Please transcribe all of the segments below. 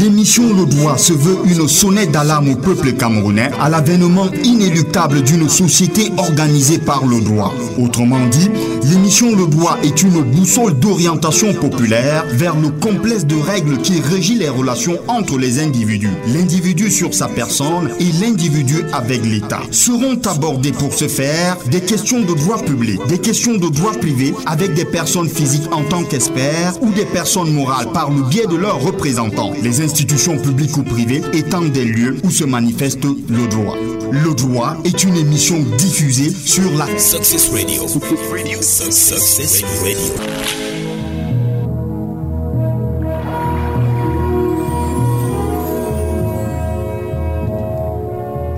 L'émission Le Droit se veut une sonnette d'alarme au peuple camerounais à l'avènement inéluctable d'une société organisée par le droit. Autrement dit, l'émission Le Droit est une boussole d'orientation populaire vers le complexe de règles qui régit les relations entre les individus, l'individu sur sa personne et l'individu avec l'État. Seront abordées pour ce faire des questions de droit public, des questions de droit privé avec des personnes physiques en tant qu'experts ou des personnes morales par le biais de leurs représentants. Institutions publiques ou privées étant des lieux où se manifeste le droit. Le droit est une émission diffusée sur la Success Radio. Success Radio.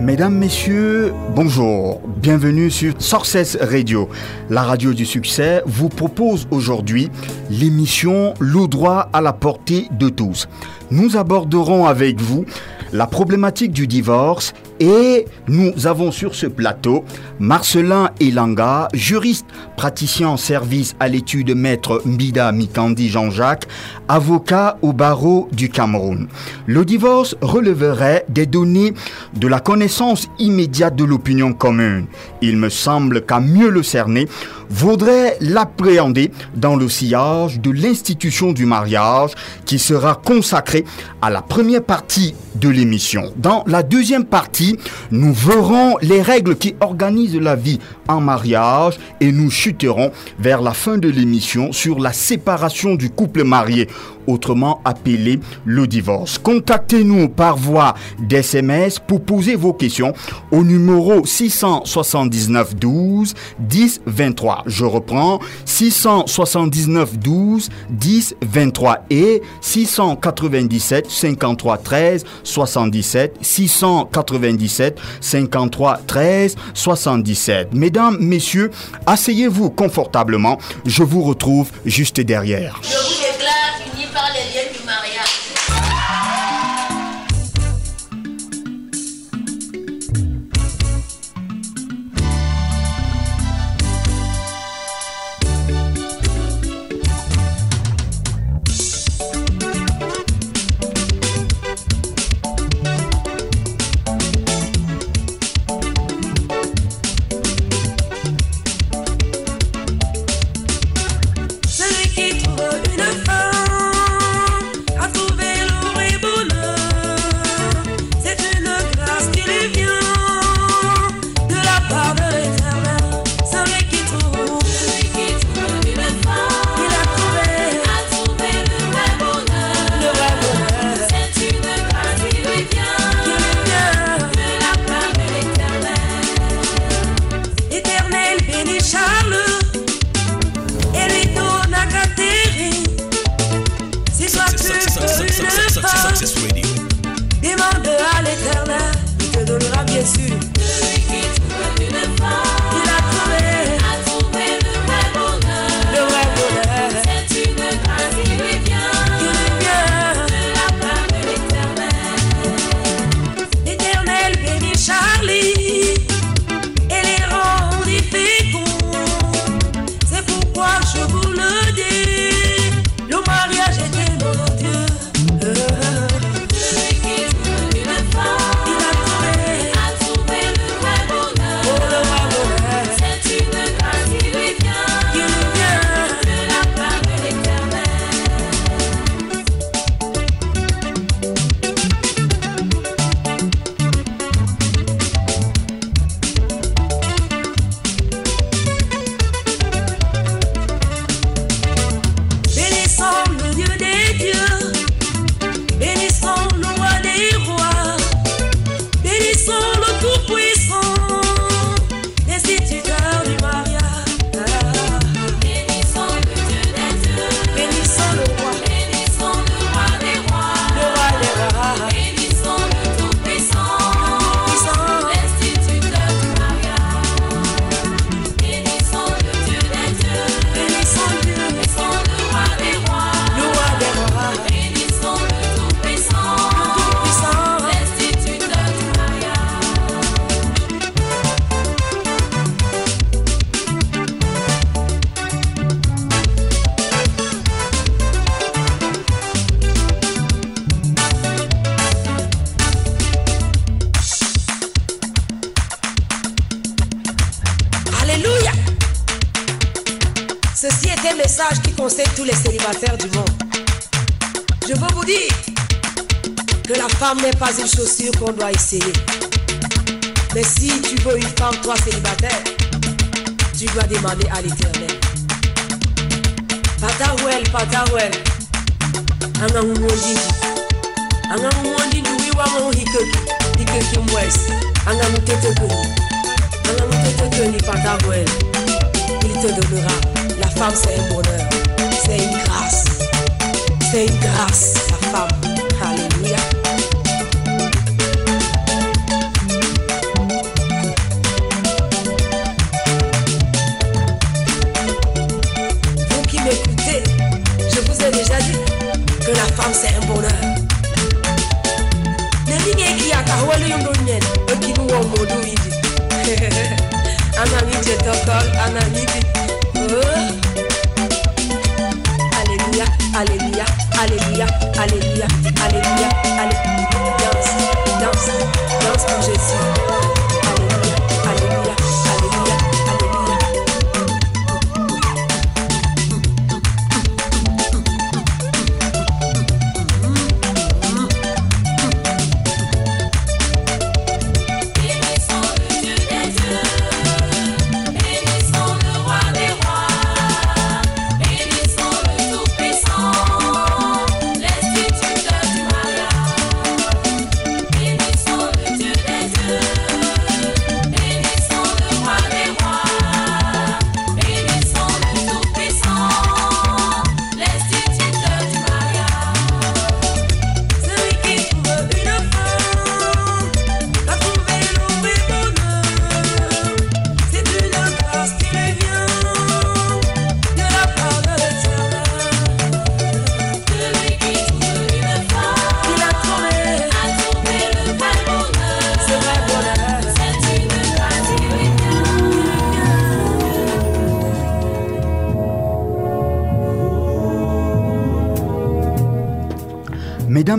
Mesdames, Messieurs, bonjour. Bienvenue sur Success Radio. La radio du succès vous propose aujourd'hui l'émission Le droit à la portée de tous. Nous aborderons avec vous la problématique du divorce et nous avons sur ce plateau Marcelin Elanga, juriste, praticien en service à l'étude maître Mbida Mikandi Jean-Jacques, avocat au barreau du Cameroun. Le divorce releverait des données de la connaissance immédiate de l'opinion commune. Il me semble qu'à mieux le cerner, vaudrait l'appréhender dans le sillage de l'institution du mariage qui sera consacrée à la première partie de l'émission. Dans la deuxième partie, nous verrons les règles qui organisent la vie en mariage et nous chuterons vers la fin de l'émission sur la séparation du couple marié autrement appelé le divorce. Contactez-nous par voie d'SMS pour poser vos questions au numéro 679 12 10 23. Je reprends 679 12 10 23 et 697 53 13 77 697 53 13 77. Mesdames, messieurs, asseyez-vous confortablement. Je vous retrouve juste derrière. Je vous déclare par les liens du doit essayer. Mais si tu veux une femme, toi célibataire, tu dois demander à l'éternel. Patawel, patawel. Anga ngondindi. Anga ngondindi wiwa mo hikeki. Hikeki mwes. Anga mutete kuni. Anga mutete kuni patawel. Il te donnera. La femme c'est un bonheur. C'est une grâce. C'est une grâce, la femme. C'est un bonheur. Nelinge ki akahwele yondo nyen, ekinu wo modu idi. Anami je tokol, anami di. Oh. Alléluia, alléluia, alléluia, alléluia, alléluia, alléluia. Danse, danse, danse pour Jésus.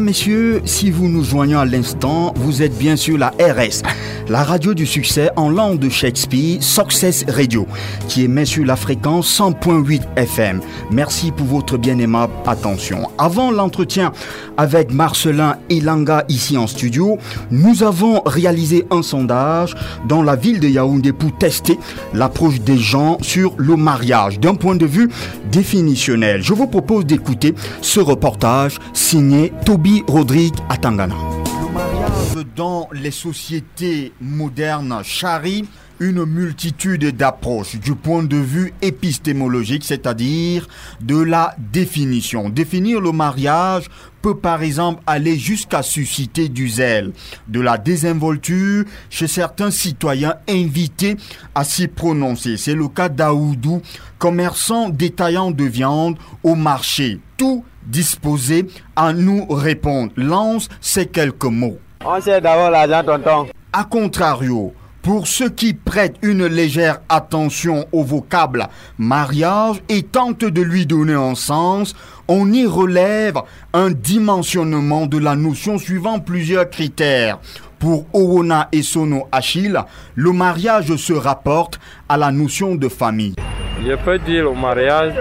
Messieurs, si vous nous joignez à l'instant, vous êtes bien sûr la RS, la radio du succès en langue de Shakespeare, Success Radio, qui émet sur la fréquence 100.8 FM. Merci pour votre bien aimable attention. Avant l'entretien avec Marcelin Elanga ici en studio, nous avons réalisé un sondage dans la ville de Yaoundé pour tester l'approche des gens sur le mariage d'un point de vue définitionnel. Je vous propose d'écouter ce reportage signé Toby Rodrigue Atangana. Le mariage dans les sociétés modernes charrie une multitude d'approches du point de vue épistémologique, c'est-à-dire de la définition. Définir le mariage peut par exemple aller jusqu'à susciter du zèle, de la désinvolture chez certains citoyens invités à s'y prononcer. C'est le cas d'Aoudou, commerçant détaillant de viande au marché. Tout disposé à nous répondre. Lance ces quelques mots. On sait d'abord l'argent, tonton. A contrario, pour ceux qui prêtent une légère attention au vocable mariage et tentent de lui donner un sens, on y relève un dimensionnement de la notion suivant plusieurs critères. Pour Owona et Sono Achille, le mariage se rapporte à la notion de famille. Je peux dire le mariage,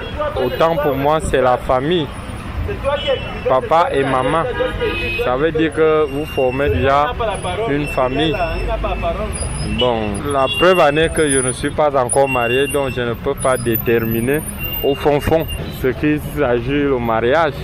autant pour moi, c'est la famille. Papa et maman. Ça veut dire que vous formez déjà une famille. Bon, la preuve en est que je ne suis pas encore marié, donc je ne peux pas déterminer au fond fond ce qui s'agit le mariage.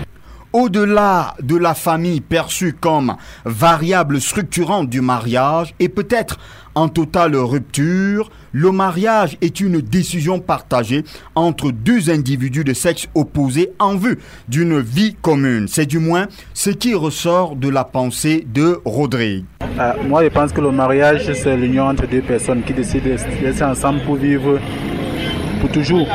Au-delà de la famille perçue comme variable structurante du mariage et peut-être en totale rupture, le mariage est une décision partagée entre deux individus de sexe opposé en vue d'une vie commune. C'est du moins ce qui ressort de la pensée de Rodrigue. Ah, moi, je pense que le mariage, c'est l'union entre deux personnes qui décident de rester ensemble pour vivre pour toujours.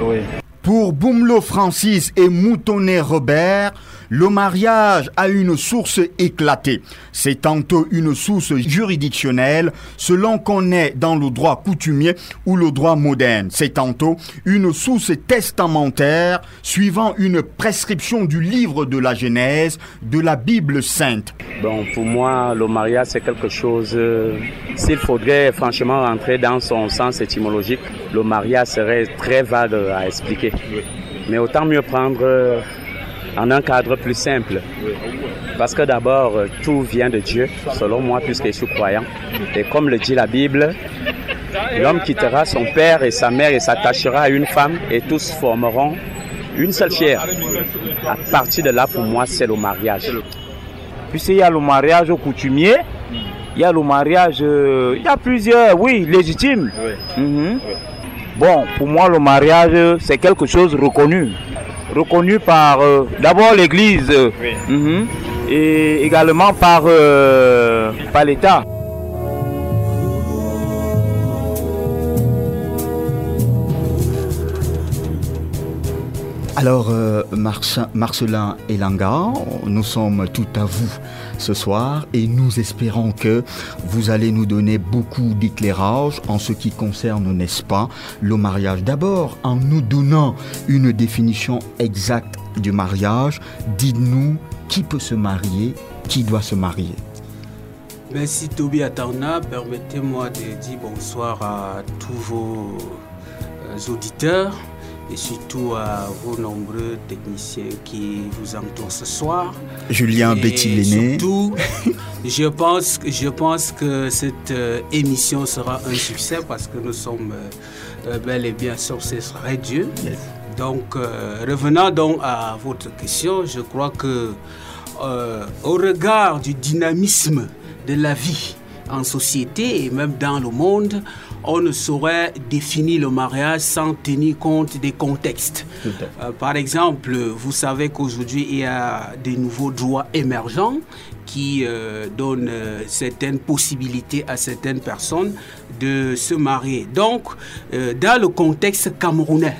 Oui. Pour Boumlo Francis et Moutonnet Robert, le mariage a une source éclatée. C'est tantôt une source juridictionnelle, selon qu'on est dans le droit coutumier ou le droit moderne. C'est tantôt une source testamentaire, suivant une prescription du livre de la Genèse de la Bible sainte. Bon, pour moi, le mariage, c'est quelque chose. euh, S'il faudrait franchement rentrer dans son sens étymologique, le mariage serait très vague à expliquer. Mais autant mieux prendre euh, en un cadre plus simple. Parce que d'abord, euh, tout vient de Dieu, selon moi, puisque je suis croyant. Et comme le dit la Bible, l'homme quittera son père et sa mère et s'attachera à une femme et tous formeront une seule chair. À partir de là, pour moi, c'est le mariage. Puisqu'il y a le mariage coutumier, il y a le mariage, euh, il y a plusieurs, oui, légitimes. Mhm. Bon, pour moi, le mariage, c'est quelque chose de reconnu. Reconnu par euh, d'abord l'Église mhm, et également par, euh, par l'État. Alors, euh, Marce- Marcelin et Langa, nous sommes tout à vous ce soir et nous espérons que vous allez nous donner beaucoup d'éclairage en ce qui concerne, n'est-ce pas, le mariage. D'abord, en nous donnant une définition exacte du mariage, dites-nous qui peut se marier, qui doit se marier. Merci Toby Atarna. Permettez-moi de dire bonsoir à tous vos euh, auditeurs et surtout à vos nombreux techniciens qui vous entourent ce soir. Julien Et Betty-Léné. Surtout, je pense, que- je pense que cette euh, émission sera un succès parce que nous sommes euh, euh, bel et bien sur ces Radio. Donc, euh, revenant donc à votre question, je crois que au regard du dynamisme de la vie en société et même dans le monde, on ne saurait définir le mariage sans tenir compte des contextes. Euh, par exemple, vous savez qu'aujourd'hui, il y a des nouveaux droits émergents qui euh, donnent euh, certaines possibilités à certaines personnes de se marier. Donc, dans le contexte camerounais,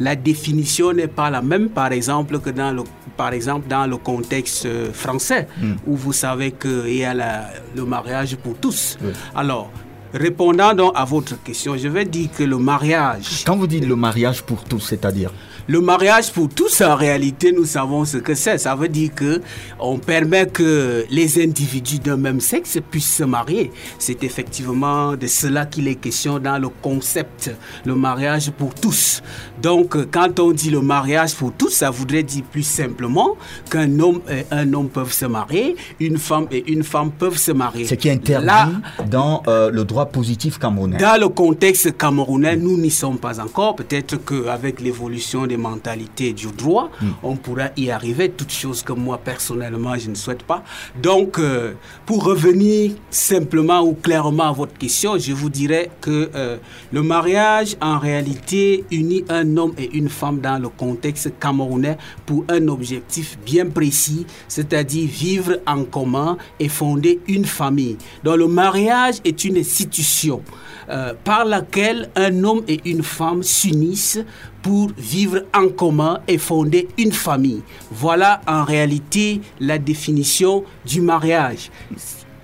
la définition n'est pas la même, par exemple, que dans le, par exemple, dans le contexte euh, français, où vous savez qu'il y a la- le mariage pour tous. Alors, répondant donc à votre question, je vais dire que le mariage, Quand vous dites le mariage pour tous, c'est-à-dire le mariage pour tous, en réalité, nous savons ce que c'est. Ça veut dire que on permet que les individus d'un même sexe puissent se marier. C'est effectivement de cela qu'il est question dans le concept, le mariage pour tous. Donc, quand on dit le mariage pour tous, ça voudrait dire plus simplement qu'un homme et un homme peuvent se marier, une femme et une femme peuvent se marier. ce qui est interdit Là, dans euh, le droit positif camerounais. dans le contexte camerounais, nous n'y sommes pas encore. Peut-être qu'avec l'évolution des mentalités du droit, on pourra y arriver. Toutes choses que moi, personnellement, je ne souhaite pas. Donc, euh, pour revenir simplement ou clairement à votre question, je vous dirais que euh, le mariage, en réalité, unit un homme et une femme dans le contexte camerounais pour un objectif bien précis, c'est-à-dire vivre en commun et fonder une famille. Donc, le mariage est une institution euh, par laquelle un homme et une femme s'unissent pour vivre en commun et fonder une famille. Voilà en réalité la définition du mariage.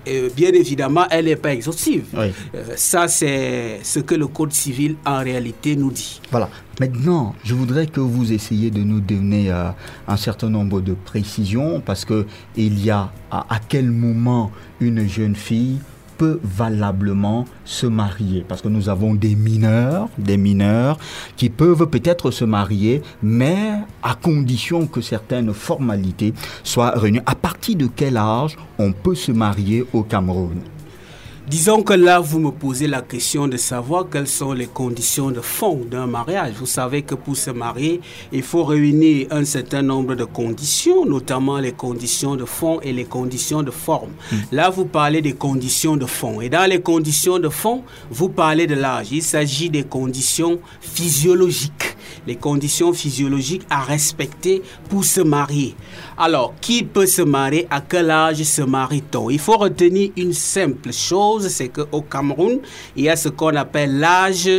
Euh, bien évidemment, elle n'est pas exhaustive. Oui. Euh, ça, c'est ce que le Code civil en réalité nous dit. Voilà. Maintenant, je voudrais que vous essayiez de nous donner euh, un certain nombre de précisions parce que il y a à, à quel moment une jeune fille peut valablement se marier parce que nous avons des mineurs, des mineurs qui peuvent peut-être se marier mais à condition que certaines formalités soient réunies. À partir de quel âge on peut se marier au Cameroun? Disons que là, vous me posez la question de savoir quelles sont les conditions de fond d'un mariage. Vous savez que pour se marier, il faut réunir un certain nombre de conditions, notamment les conditions de fond et les conditions de forme. Là, vous parlez des conditions de fond. Et dans les conditions de fond, vous parlez de l'âge. Il s'agit des conditions physiologiques. Les conditions physiologiques à respecter pour se marier. Alors, qui peut se marier? À quel âge se marie-t-on? Il faut retenir une simple chose, c'est qu'au Cameroun, il y a ce qu'on appelle l'âge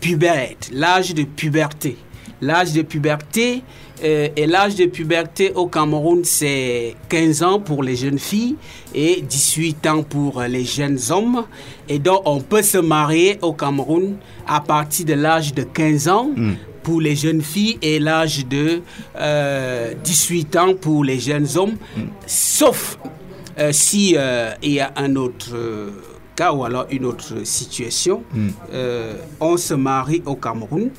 puberte, l'âge de puberté. L'âge de puberté euh, et l'âge de puberté au Cameroun, c'est 15 ans pour les jeunes filles et 18 ans pour les jeunes hommes. Et donc, on peut se marier au Cameroun à partir de l'âge de 15 ans pour les jeunes filles et l'âge de euh, 18 ans pour les jeunes hommes, sauf euh, si euh, il y a un autre euh, cas ou alors une autre situation, Mm. euh, on se marie au Cameroun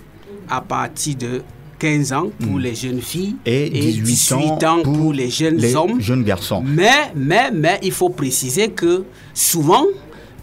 à partir de 15 ans pour les jeunes filles. Et 18 ans pour, pour les jeunes les hommes. jeunes garçons. Mais, mais, mais, il faut préciser que souvent,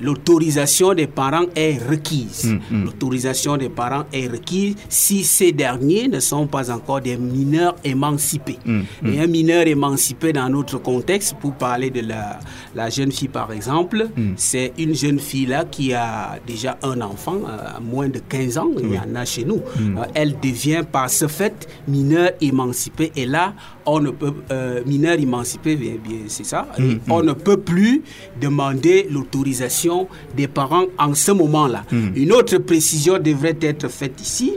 l'autorisation des parents est requise. Mm, mm. L'autorisation des parents est requise si ces derniers ne sont pas encore des mineurs émancipés. Mm, Et un mineur émancipé dans notre contexte, pour parler de la, la jeune fille par exemple, c'est une jeune fille là qui a déjà un enfant euh, moins de 15 ans, il y en a chez nous. Euh, elle devient par ce fait mineure émancipée et là, on ne peut, euh, mineur émancipé, bien, bien, c'est ça, Mm, Et on ne peut plus demander l'autorisation des parents en ce moment-là. Mm. Une autre précision devrait être faite ici,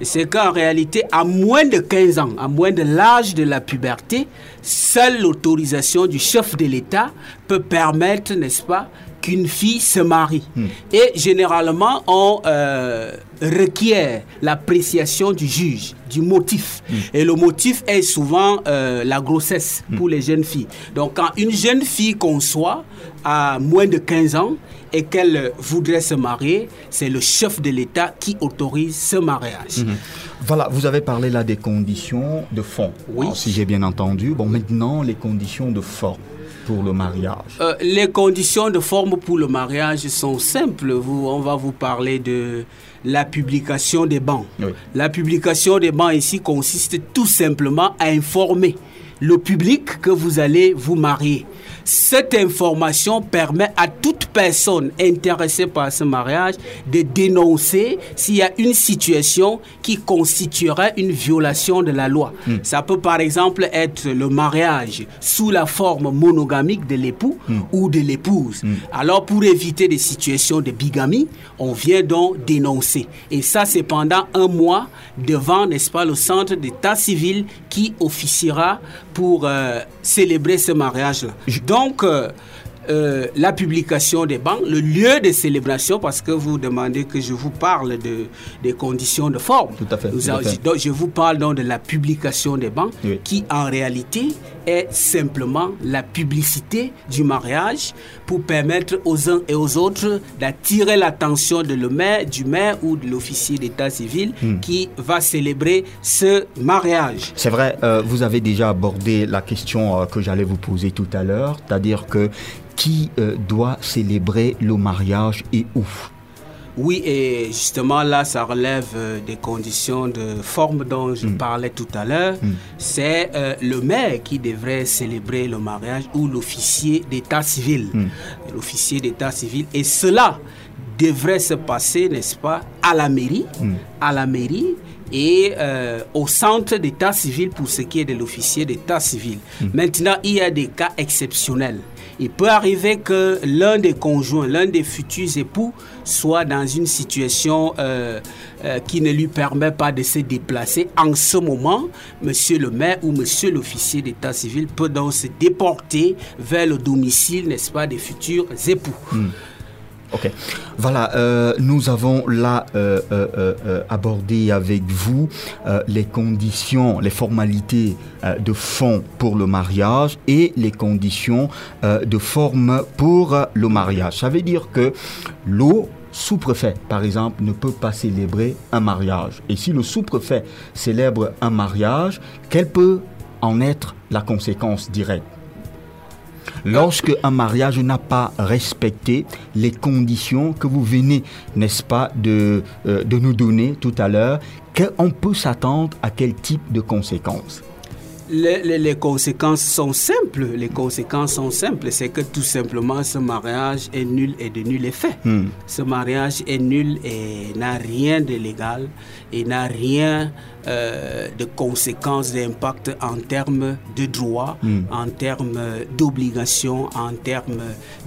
c'est qu'en réalité, à moins de 15 ans, à moins de l'âge de la puberté, seule l'autorisation du chef de l'État peut permettre, n'est-ce pas, qu'une fille se marie. Et généralement, on euh, requiert l'appréciation du juge, du motif. Et le motif est souvent euh, la grossesse pour les jeunes filles. Donc quand une jeune fille conçoit à moins de 15 ans et qu'elle voudrait se marier, c'est le chef de l'État qui autorise ce mariage. Voilà, vous avez parlé là des conditions de fond. Oui. Alors, si j'ai bien entendu. Bon, maintenant, les conditions de forme pour le mariage. Euh, les conditions de forme pour le mariage sont simples. Vous, on va vous parler de la publication des bancs. Oui. La publication des bancs ici consiste tout simplement à informer le public que vous allez vous marier. Cette information permet à toute personne intéressée par ce mariage de dénoncer s'il y a une situation qui constituerait une violation de la loi. Ça peut par exemple être le mariage sous la forme monogamique de l'époux ou de l'épouse. Alors pour éviter des situations de bigamie, on vient donc dénoncer. Et ça c'est pendant un mois devant, n'est-ce pas, le centre d'état civil qui officiera pour euh, célébrer ce mariage-là. Donc, euh, euh, la publication des banques, le lieu de célébration, parce que vous demandez que je vous parle de, des conditions de forme. Tout à fait, Nous tout à a- fait. donc, je vous parle donc de la publication des banques, Oui. qui en réalité est simplement la publicité du mariage pour permettre aux uns et aux autres d'attirer l'attention de le maire, du maire ou de l'officier d'état civil Hmm. qui va célébrer ce mariage. C'est vrai, euh, vous avez déjà abordé la question euh, que j'allais vous poser tout à l'heure, c'est-à-dire que qui euh, doit célébrer le mariage et où? Oui, et justement là, ça relève euh, des conditions de forme dont je parlais tout à l'heure. C'est euh, le maire qui devrait célébrer le mariage ou l'officier d'état civil. L'officier d'état civil. Et cela devrait se passer, n'est-ce pas, à la mairie. À la mairie et euh, au centre d'état civil pour ce qui est de l'officier d'état civil. Maintenant, il y a des cas exceptionnels. Il peut arriver que l'un des conjoints, l'un des futurs époux soit dans une situation euh, euh, qui ne lui permet pas de se déplacer. En ce moment, monsieur le maire ou monsieur l'officier d'état civil peut donc se déporter vers le domicile, n'est-ce pas, des futurs époux. Ok. Voilà, euh, nous avons là euh, euh, abordé avec vous les conditions, les formalités de fond pour le mariage et les conditions de forme pour le mariage. Ça veut dire que l'eau sous-préfet, par exemple, ne peut pas célébrer un mariage. Et si le sous-préfet célèbre un mariage, quelle peut en être la conséquence directe? Lorsque un mariage n'a pas respecté les conditions que vous venez, n'est-ce pas, de, euh, nous donner tout à l'heure, qu'on peut s'attendre à quel type de conséquences? Les, les- les conséquences sont simples. Les conséquences sont simples. C'est que tout simplement ce mariage est nul et de nul effet. Hmm. Ce mariage est nul et n'a rien de légal et n'a rien euh, de conséquences, d'impact en termes de droit, en termes d'obligation, en termes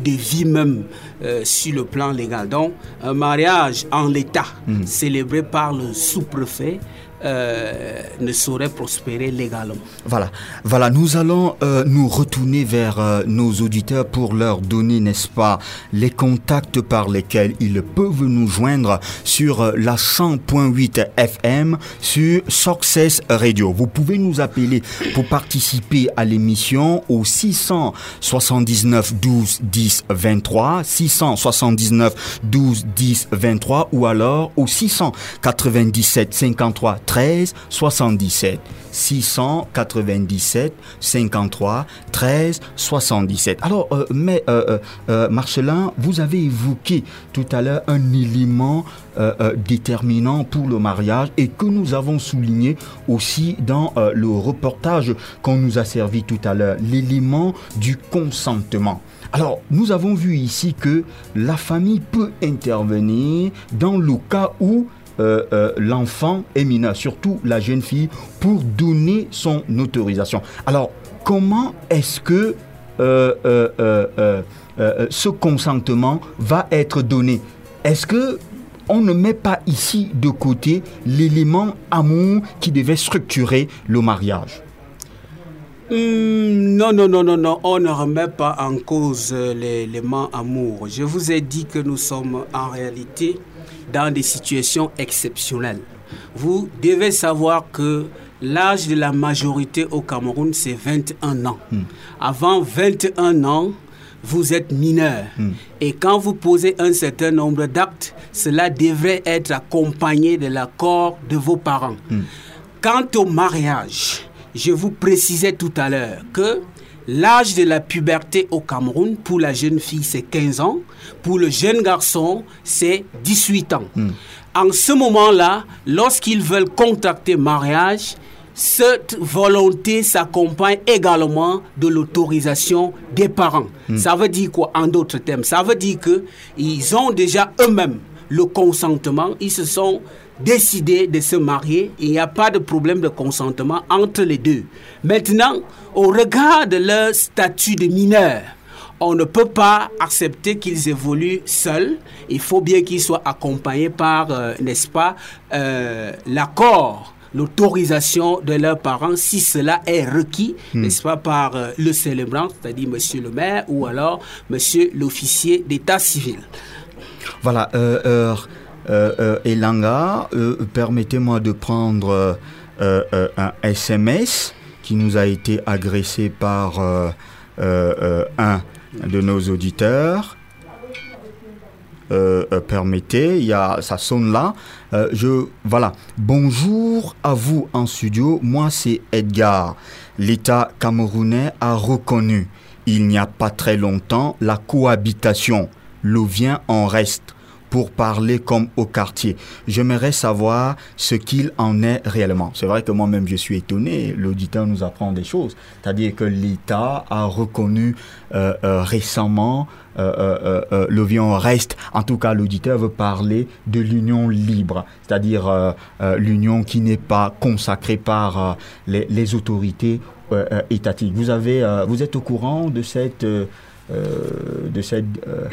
de vie même euh, sur le plan légal. Donc, un mariage en l'état, célébré par le sous-préfet, euh, ne saurait prospérer légalement. Voilà, voilà, nous allons euh, nous retourner vers euh, nos auditeurs pour leur donner, n'est-ce pas, les contacts par lesquels ils peuvent nous joindre sur la 100.8 FM sur Success Radio. Vous pouvez nous appeler pour participer à l'émission au 679 12 10 23, 679 12 10 23 ou alors au 697 53 13 77. 697 53 13 77. Alors, euh, mais euh, euh, Marcelin, vous avez évoqué tout à l'heure un élément déterminant pour le mariage et que nous avons souligné aussi dans le reportage qu'on nous a servi tout à l'heure, l'élément du consentement. Alors, nous avons vu ici que la famille peut intervenir dans le cas où euh, euh, l'enfant est mineur, surtout la jeune fille, pour donner son autorisation. Alors, comment est-ce que euh, ce consentement va être donné? Est-ce que on ne met pas ici de côté l'élément amour qui devait structurer le mariage? Hmm, non, non, non, non, non, on ne remet pas en cause l'élément amour. Je vous ai dit que nous sommes en réalité dans des situations exceptionnelles. Vous devez savoir que l'âge de la majorité au Cameroun, c'est 21 ans. Avant 21 ans, vous êtes mineur. Et quand vous posez un certain nombre d'actes, cela devrait être accompagné de l'accord de vos parents. Quant au mariage, je vous précisais tout à l'heure que l'âge de la puberté au Cameroun, pour la jeune fille, c'est 15 ans. Pour le jeune garçon, c'est 18 ans. En ce moment-là, lorsqu'ils veulent contacter mariage, cette volonté s'accompagne également de l'autorisation des parents. Ça veut dire quoi en d'autres termes? Ça veut dire que ils ont déjà eux-mêmes le consentement, ils se sont décidés de se marier, il n'y a pas de problème de consentement entre les deux. Maintenant, au regard de leur statut de mineur, on ne peut pas accepter qu'ils évoluent seuls. Il faut bien qu'ils soient accompagnés par, euh, n'est-ce pas, euh, l'accord l'autorisation de leurs parents si cela est requis, n'est-ce pas, par euh, le célébrant, c'est-à-dire monsieur le maire ou alors monsieur l'officier d'état civil. Voilà, euh, Elanga, euh, permettez-moi de prendre euh, euh, un SMS qui nous a été agressé par euh, euh, euh, un de nos auditeurs. Euh, euh, permettez, il y a, ça sonne là. Euh, je, voilà. Bonjour à vous en studio. Moi, c'est Edgar. L'État camerounais a reconnu, il n'y a pas très longtemps, la cohabitation. Le vient en reste pour parler comme au quartier. J'aimerais savoir ce qu'il en est réellement. C'est vrai que moi-même je suis étonné, l'auditeur nous apprend des choses. C'est-à-dire que l'État a reconnu euh, euh, récemment euh, euh, euh, vion reste. En tout cas, l'auditeur veut parler de l'union libre, c'est-à-dire euh, euh, l'union qui n'est pas consacrée par euh, les, autorités euh, euh, étatiques. Vous avez, euh, vous êtes au courant de cette, euh, euh, de cette euh,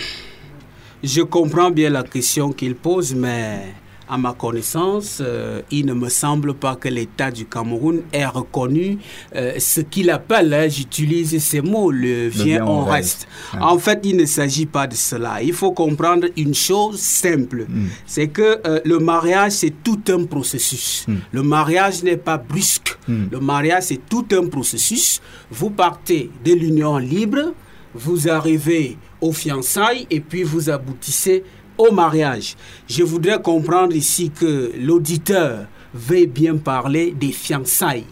Je comprends bien la question qu'il pose, mais à ma connaissance, euh, il ne me semble pas que l'État du Cameroun ait reconnu euh, ce qu'il appelle, hein, j'utilise ces mots, le vient en reste. En fait, il ne s'agit pas de cela. Il faut comprendre une chose simple, c'est que euh, le mariage, c'est tout un processus. Le mariage n'est pas brusque. Le mariage, c'est tout un processus. Vous partez de l'union libre, vous arrivez aux fiançailles et puis vous aboutissez au mariage. Je voudrais comprendre ici que l'auditeur veut bien parler des fiançailles.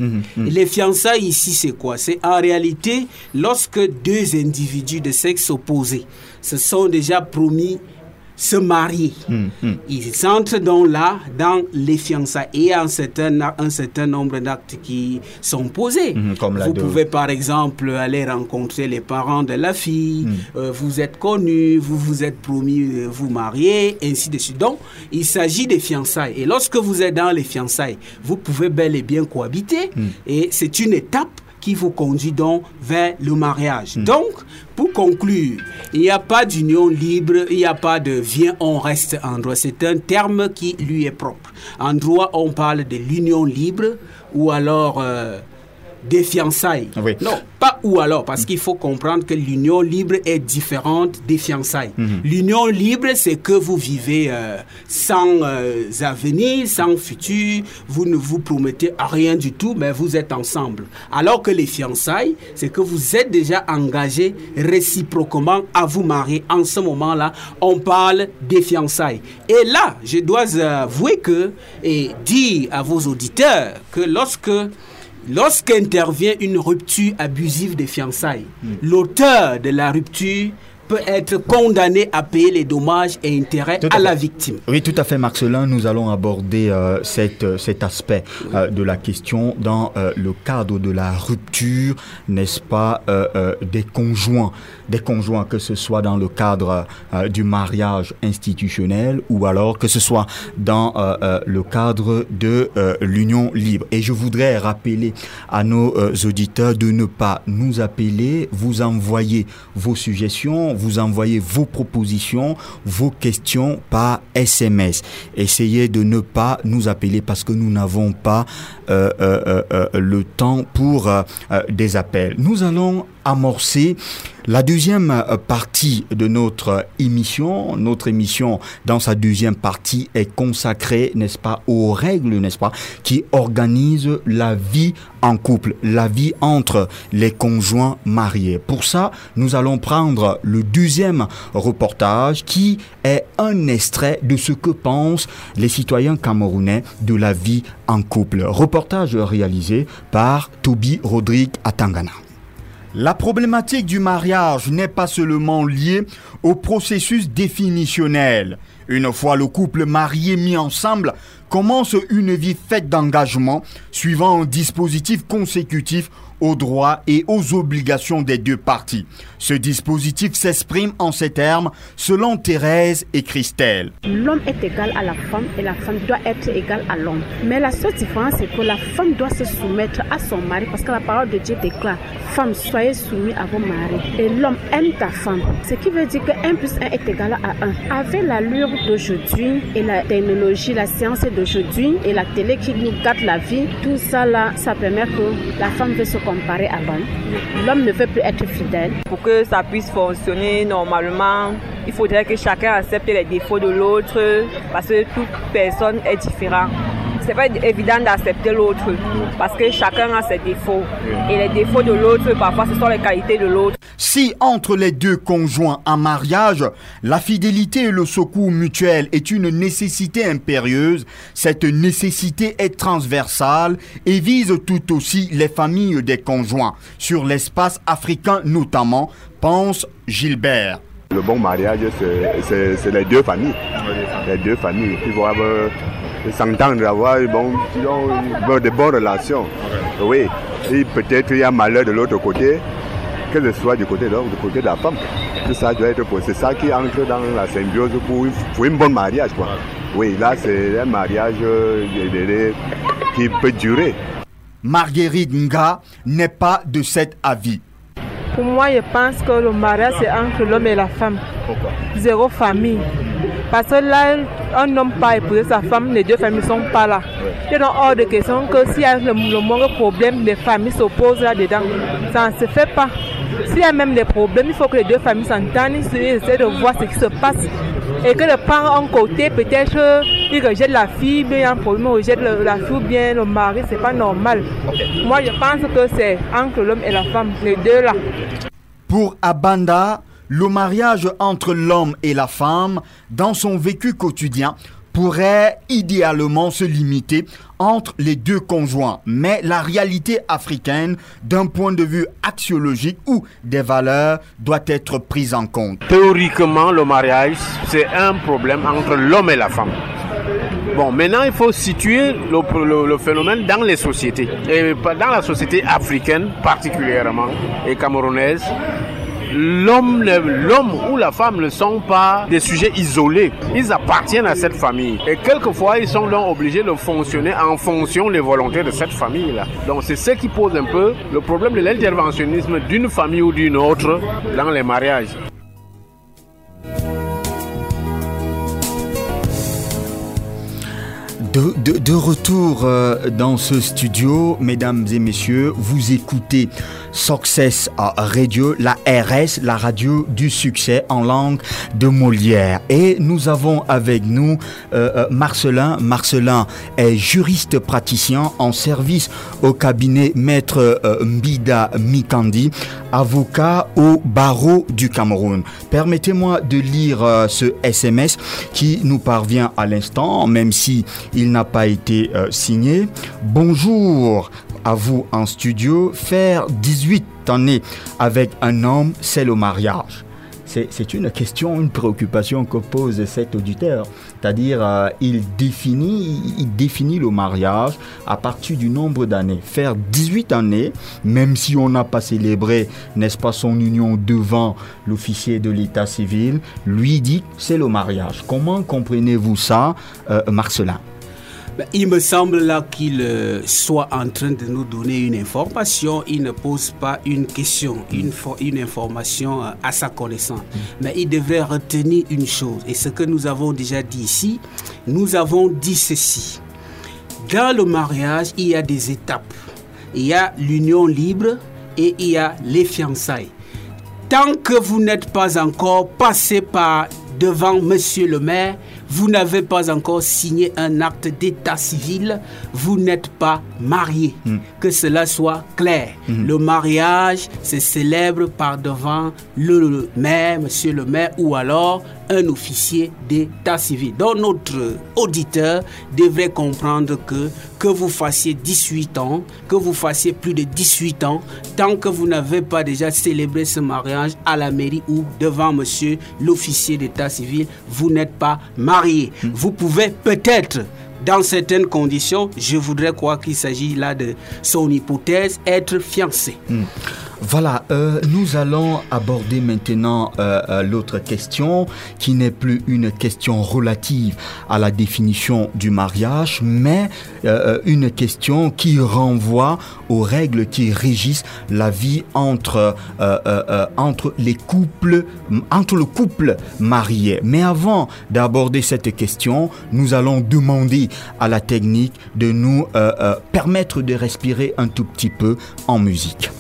Et Les fiançailles ici, c'est quoi? C'est en réalité lorsque deux individus de sexe opposé se sont déjà promis se marier. Ils entrent donc là dans les fiançailles et il y a un certain, un certain nombre d'actes qui sont posés. Mhm, comme Vous de- pouvez par exemple aller rencontrer les parents de la fille, euh, vous êtes connus, vous vous êtes promis euh, vous marier, ainsi de suite. Donc, il s'agit des fiançailles. Et lorsque vous êtes dans les fiançailles, vous pouvez bel et bien cohabiter et c'est une étape qui vous conduit donc vers le mariage. Donc, pour conclure, il n'y a pas d'union libre, il n'y a pas de viens, on reste en droit. C'est un terme qui lui est propre. En droit, on parle de l'union libre ou alors euh, des fiançailles. Non, pas ou alors, parce qu'il faut comprendre que l'union libre est différente des fiançailles. Mhm. L'union libre, c'est que vous vivez euh, sans euh, avenir, sans futur, vous ne vous promettez à rien du tout, mais vous êtes ensemble. Alors que les fiançailles, c'est que vous êtes déjà engagés réciproquement à vous marier. En ce moment-là, on parle des fiançailles. Et là, je dois avouer que, et dire à vos auditeurs que lorsque Lorsqu'intervient une rupture abusive des fiançailles, l'auteur de la rupture peut être condamné à payer les dommages et intérêts à, à la victime. Oui, tout à fait, Marcelin. Nous allons aborder euh, cette, euh, cet aspect euh, de la question dans euh, le cadre de la rupture, n'est-ce pas, des conjoints. Des conjoints, que ce soit dans le cadre du mariage institutionnel ou alors que ce soit dans le cadre de l'union libre. Et je voudrais rappeler à nos auditeurs de ne pas nous appeler, vous envoyer vos suggestions, vous envoyer vos propositions, vos questions par SMS. Essayez de ne pas nous appeler parce que nous n'avons pas euh, euh, euh, le temps pour des appels. Nous allons amorcer la deuxième euh, partie de notre émission. Notre émission, dans sa deuxième partie, est consacrée, n'est-ce pas, aux règles, n'est-ce pas, qui organisent la vie en couple, la vie entre les conjoints mariés. Pour ça, nous allons prendre le deuxième reportage qui est un extrait de ce que pensent les citoyens camerounais de la vie en couple. Reportage réalisé par Toby Rodrigue Atangana. La problématique du mariage n'est pas seulement liée au processus définitionnel. Une fois le couple marié mis ensemble, commence une vie faite d'engagement suivant un dispositif consécutif aux droits et aux obligations des deux parties. Ce dispositif s'exprime en ces termes selon Thérèse et Christelle. L'homme est égal à la femme et la femme doit être égale à l'homme. Mais la seule différence, c'est que la femme doit se soumettre à son mari parce que la parole de Dieu déclare Femme, soyez soumis à vos maris. Et l'homme aime ta femme. Ce qui veut dire que 1 plus 1 est égal à 1. Avec l'allure d'aujourd'hui et la technologie, la science d'aujourd'hui et la télé qui nous gâte la vie, tout ça là, ça permet que la femme veut se comparer à l'homme. L'homme ne veut plus être fidèle. Pour que ça puisse fonctionner normalement, il faudrait que chacun accepte les défauts de l'autre parce que toute personne est différente. C'est pas évident d'accepter l'autre parce que chacun a ses défauts. Et les défauts de l'autre, parfois, ce sont les qualités de l'autre. Si entre les deux conjoints en mariage, la fidélité et le secours mutuel est une nécessité impérieuse, cette nécessité est transversale et vise tout aussi les familles des conjoints, sur l'espace africain notamment, pense Gilbert. Le bon mariage, c'est- les deux familles. Les deux familles qui vont avoir, euh, s'entendre, avoir bon, de bonnes relations. Oui. Et peut-être il y a malheur de l'autre côté, que ce soit du côté de l'homme ou du côté de la femme. Tout ça doit être pour- C'est ça qui entre dans la symbiose pour, pour un bon mariage. Quoi. Oui, là, c'est un mariage euh, qui peut durer. Marguerite Nga n'est pas de cet avis. Pour moi, je pense que le mariage, c'est entre l'homme et la femme. Pourquoi? Zéro famille. Parce que là, un homme pas épouser sa femme, les deux familles ne sont pas là. Il est donc hors de question que s'il y a le, le moindre problème, les familles s'opposent là-dedans. Ça ne se fait pas. S'il y a même des problèmes, il faut que les deux familles s'entendent, ils essaient de voir ce qui se passe. Et que le parent en côté, peut-être, il rejette la fille, mais il y a un problème, il rejette le- la fille ou bien le mari, c'est pas normal. Moi, je pense que c'est entre l'homme et la femme, les deux là. Pour Abanda, le mariage entre l'homme et la femme, dans son vécu quotidien, pourrait idéalement se limiter entre les deux conjoints. Mais la réalité africaine, d'un point de vue axiologique ou des valeurs, doit être prise en compte. Théoriquement, le mariage, c'est un problème entre l'homme et la femme. Bon, maintenant, il faut situer le, phénomène dans les sociétés. Et dans la société africaine particulièrement, et camerounaise, l'homme, ou la femme ne sont pas des sujets isolés. Ils appartiennent à cette famille. Et quelquefois, ils sont donc obligés de fonctionner en fonction des volontés de cette famille-là. Donc c'est ce qui pose un peu le problème de l'interventionnisme d'une famille ou d'une autre dans les mariages. De, retour euh, dans ce studio, mesdames et messieurs, vous écoutez Success Radio, la RS, la radio du succès en langue de Molière. Et nous avons avec nous euh, euh, Marcelin. Marcelin est juriste praticien en service au cabinet Maître Mbida Mikandi, avocat au barreau du Cameroun. Permettez-moi de lire ce SMS qui nous parvient à l'instant, même si il n'a pas été euh, signé. Bonjour à vous en studio. Faire 18 années avec un homme, c'est le mariage c'est une question, une préoccupation que pose cet auditeur. C'est-à-dire, euh, il, définit, le mariage à partir du nombre d'années. Faire 18 années, même si on n'a pas célébré, n'est-ce pas, son union devant l'officier de l'état civil, lui dit c'est le mariage. Comment comprenez-vous ça, euh, Marcelin? Il me semble là qu'il euh, soit en train de nous donner une information. Il ne pose pas une question, une, une information euh, à sa connaissance. Mm. Mais il devrait retenir une chose. Et ce que nous avons déjà dit ici, nous avons dit ceci. Dans le mariage, il y a des étapes. Il y a l'union libre et il y a les fiançailles. Tant que vous n'êtes pas encore passé par devant monsieur le maire, vous n'avez pas encore signé un acte d'état civil, vous n'êtes pas marié. Hmm. Que cela soit clair. Hmm. Le mariage se célèbre par devant le maire, monsieur le maire, ou alors un officier d'état civil. Donc notre auditeur devrait comprendre que que vous fassiez 18 ans, que vous fassiez plus de 18 ans, tant que vous n'avez pas déjà célébré ce mariage à la mairie ou devant monsieur l'officier d'état civil, vous n'êtes pas marié. Hmm. Vous pouvez peut-être dans certaines conditions, je voudrais croire qu'il s'agit là de son hypothèse, être fiancé. Hmm. Voilà, euh, nous allons aborder maintenant euh, euh, l'autre question qui n'est plus une question relative à la définition du mariage, mais une question qui renvoie aux règles qui régissent la vie entre, entre les couples, entre le couple marié. Mais avant d'aborder cette question, nous allons demander à la technique de nous permettre de respirer un tout petit peu en musique.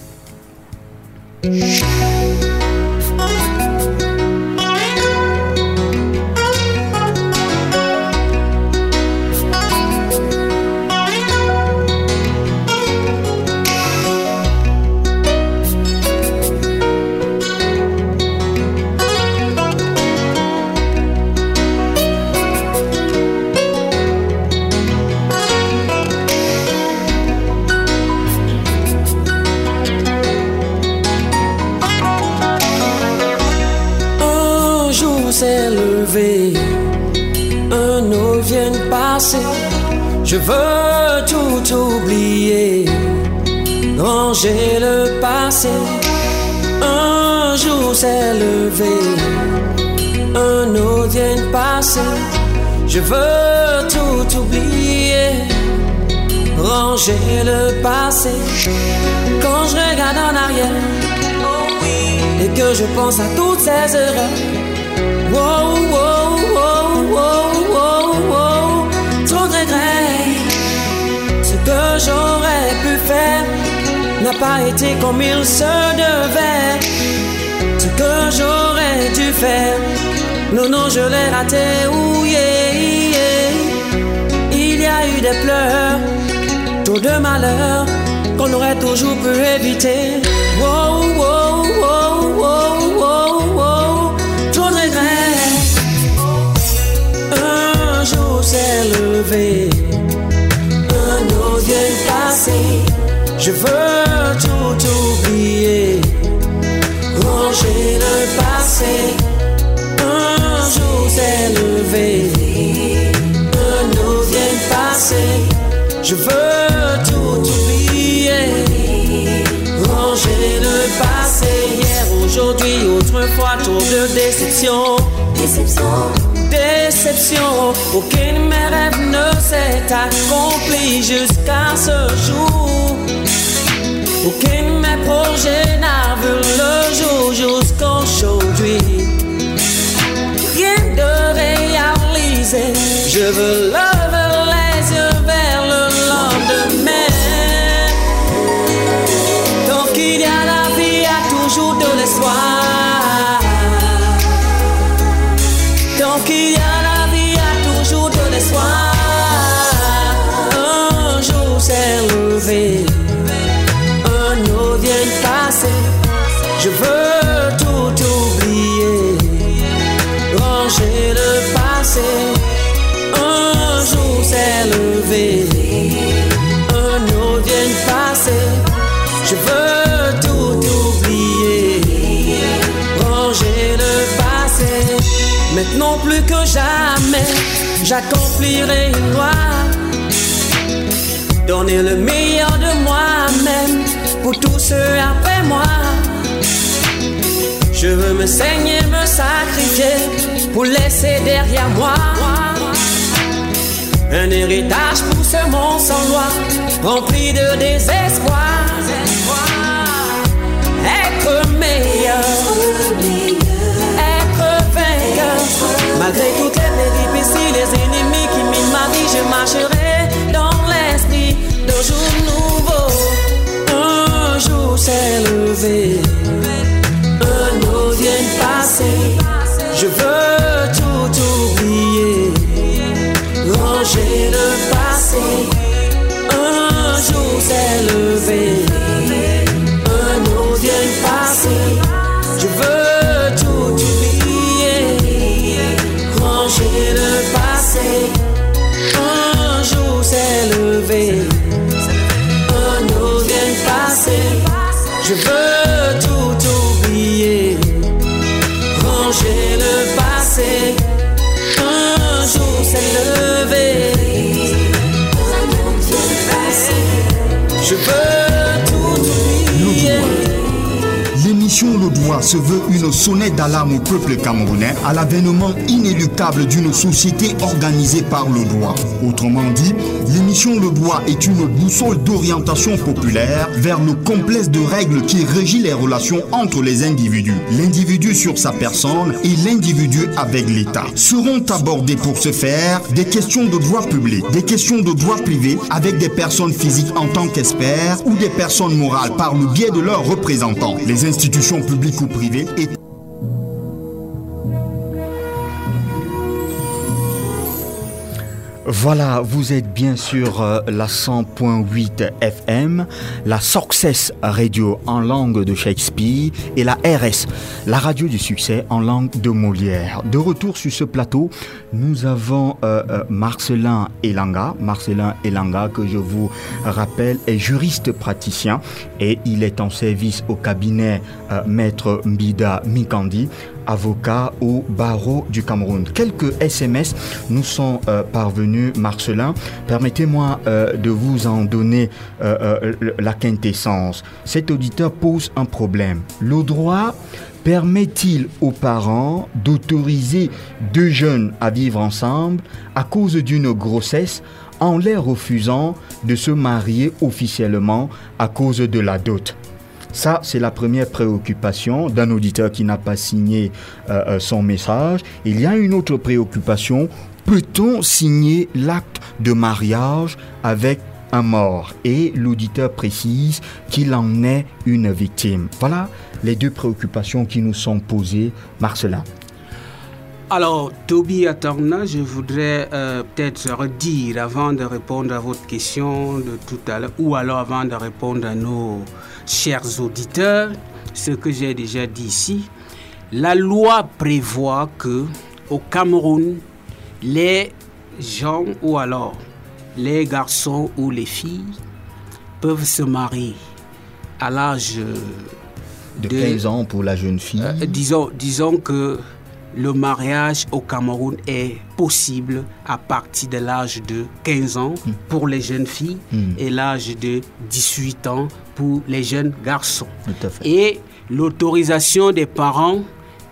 Je veux tout oublier, ranger le passé. Quand je regarde en arrière, et que je pense à toutes ces erreurs. Wow, wow, wow, wow, wow, wow ce que j'aurais pu faire n'a pas été comme il se devait. Ce que j'aurais dû faire, non, non, je l'ai raté. Ouh, Il y a eu des pleurs, trop de malheurs qu'on aurait toujours pu éviter. Wow, wow, wow, wow, wow, wow, trop de regrets. Un jour s'est levé Je veux tout oublier, ranger le passé. Je veux tout oublier, ranger le passé. Hier, aujourd'hui, d'autres fois trop de déception. Déception. Déception. Aucun de mes rêves ne s'est accompli jusqu'à ce jour. Aucun de mes projets n'a vu le jour jusqu'aujourd'hui. Rien de réalisé. Je veux j'accomplirai une loi. Donner le meilleur de moi-même pour tous ceux après moi. Je veux me saigner, me sacrifier pour laisser derrière moi un héritage pour ce monde sans loi, rempli de désespoir. Être meilleur, être vainqueur, malgré toutes marcherai dans l'esprit d'un jour nouveau. Un jour s'est levé, se veut une sonnette d'alarme au peuple camerounais à l'avènement inéluctable d'une société organisée par le droit. Autrement dit, l'émission Le Droit est une boussole d'orientation populaire vers le complexe de règles qui régit les relations entre les individus, l'individu sur sa personne et l'individu avec l'État. Seront abordées pour ce faire des questions de droit public, des questions de droit privé avec des personnes physiques en tant qu'experts ou des personnes morales par le biais de leurs représentants, les institutions publiques ou privées et Voilà, vous êtes bien sur euh, la 100.8 FM, la Success Radio en langue de Shakespeare et la RS, la radio du succès en langue de Molière. De retour sur ce plateau, nous avons euh, euh, Marcelin Elanga. Marcelin Elanga, que je vous rappelle, est juriste praticien et il est en service au cabinet Maître Mbida Mikandi avocat au barreau du Cameroun. Quelques SMS nous sont euh, parvenus, Marcelin. Permettez-moi euh, de vous en donner euh, la quintessence. Cet auditeur pose un problème. Le droit permet-il aux parents d'autoriser deux jeunes à vivre ensemble à cause d'une grossesse en les refusant de se marier officiellement à cause de la dot? Ça, c'est la première préoccupation d'un auditeur qui n'a pas signé euh, euh, son message. Il y a une autre préoccupation. Peut-on signer l'acte de mariage avec un mort? Et l'auditeur précise qu'il en est une victime. Voilà les deux préoccupations qui nous sont posées. Marcelin. Alors, Toby Atarna, je voudrais euh, peut-être redire avant de répondre à votre question de tout à l'heure, ou alors avant de répondre à nos chers auditeurs, ce que j'ai déjà dit ici. La loi prévoit que au Cameroun, les gens ou alors les garçons ou les filles peuvent se marier à l'âge De 15 ans pour la jeune fille. euh, disons, disons que le mariage au Cameroun est possible à partir de l'âge de 15 ans pour les jeunes filles Mm. et l'âge de 18 ans pour les jeunes garçons. Tout à fait. Et l'autorisation des parents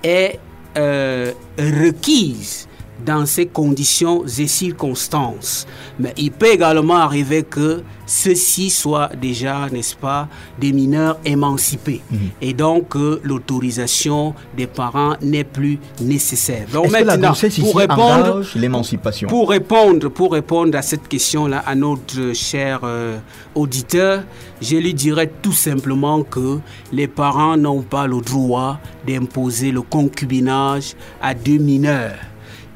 est euh, requise dans ces conditions et circonstances. Mais il peut également arriver que ceux-ci soient déjà, n'est-ce pas, des mineurs émancipés. Mhm. Et donc, euh, l'autorisation des parents n'est plus nécessaire. Donc Est-ce que la maintenant, pour répondre, l'émancipation pour répondre, pour répondre à cette question-là à notre cher euh, auditeur, je lui dirais tout simplement que les parents n'ont pas le droit d'imposer le concubinage à deux mineurs.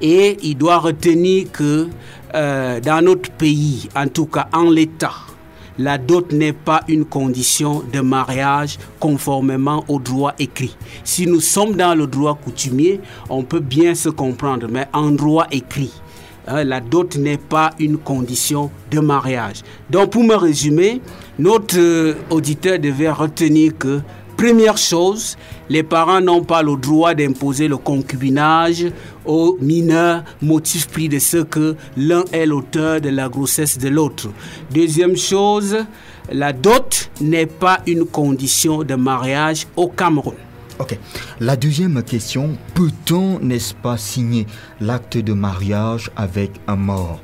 Et il doit retenir que euh, dans notre pays, en tout cas en l'état, la dot n'est pas une condition de mariage conformément au droit écrit. Si nous sommes dans le droit coutumier, on peut bien se comprendre, mais en droit écrit, hein, la dot n'est pas une condition de mariage. Donc pour me résumer, notre euh, auditeur devait retenir que Première chose, les parents n'ont pas le droit d'imposer le concubinage aux mineurs, motif pris de ce que l'un est l'auteur de la grossesse de l'autre. Deuxième chose, la dot n'est pas une condition de mariage au Cameroun. Ok. La deuxième question, peut-on, n'est-ce pas, signer l'acte de mariage avec un mort?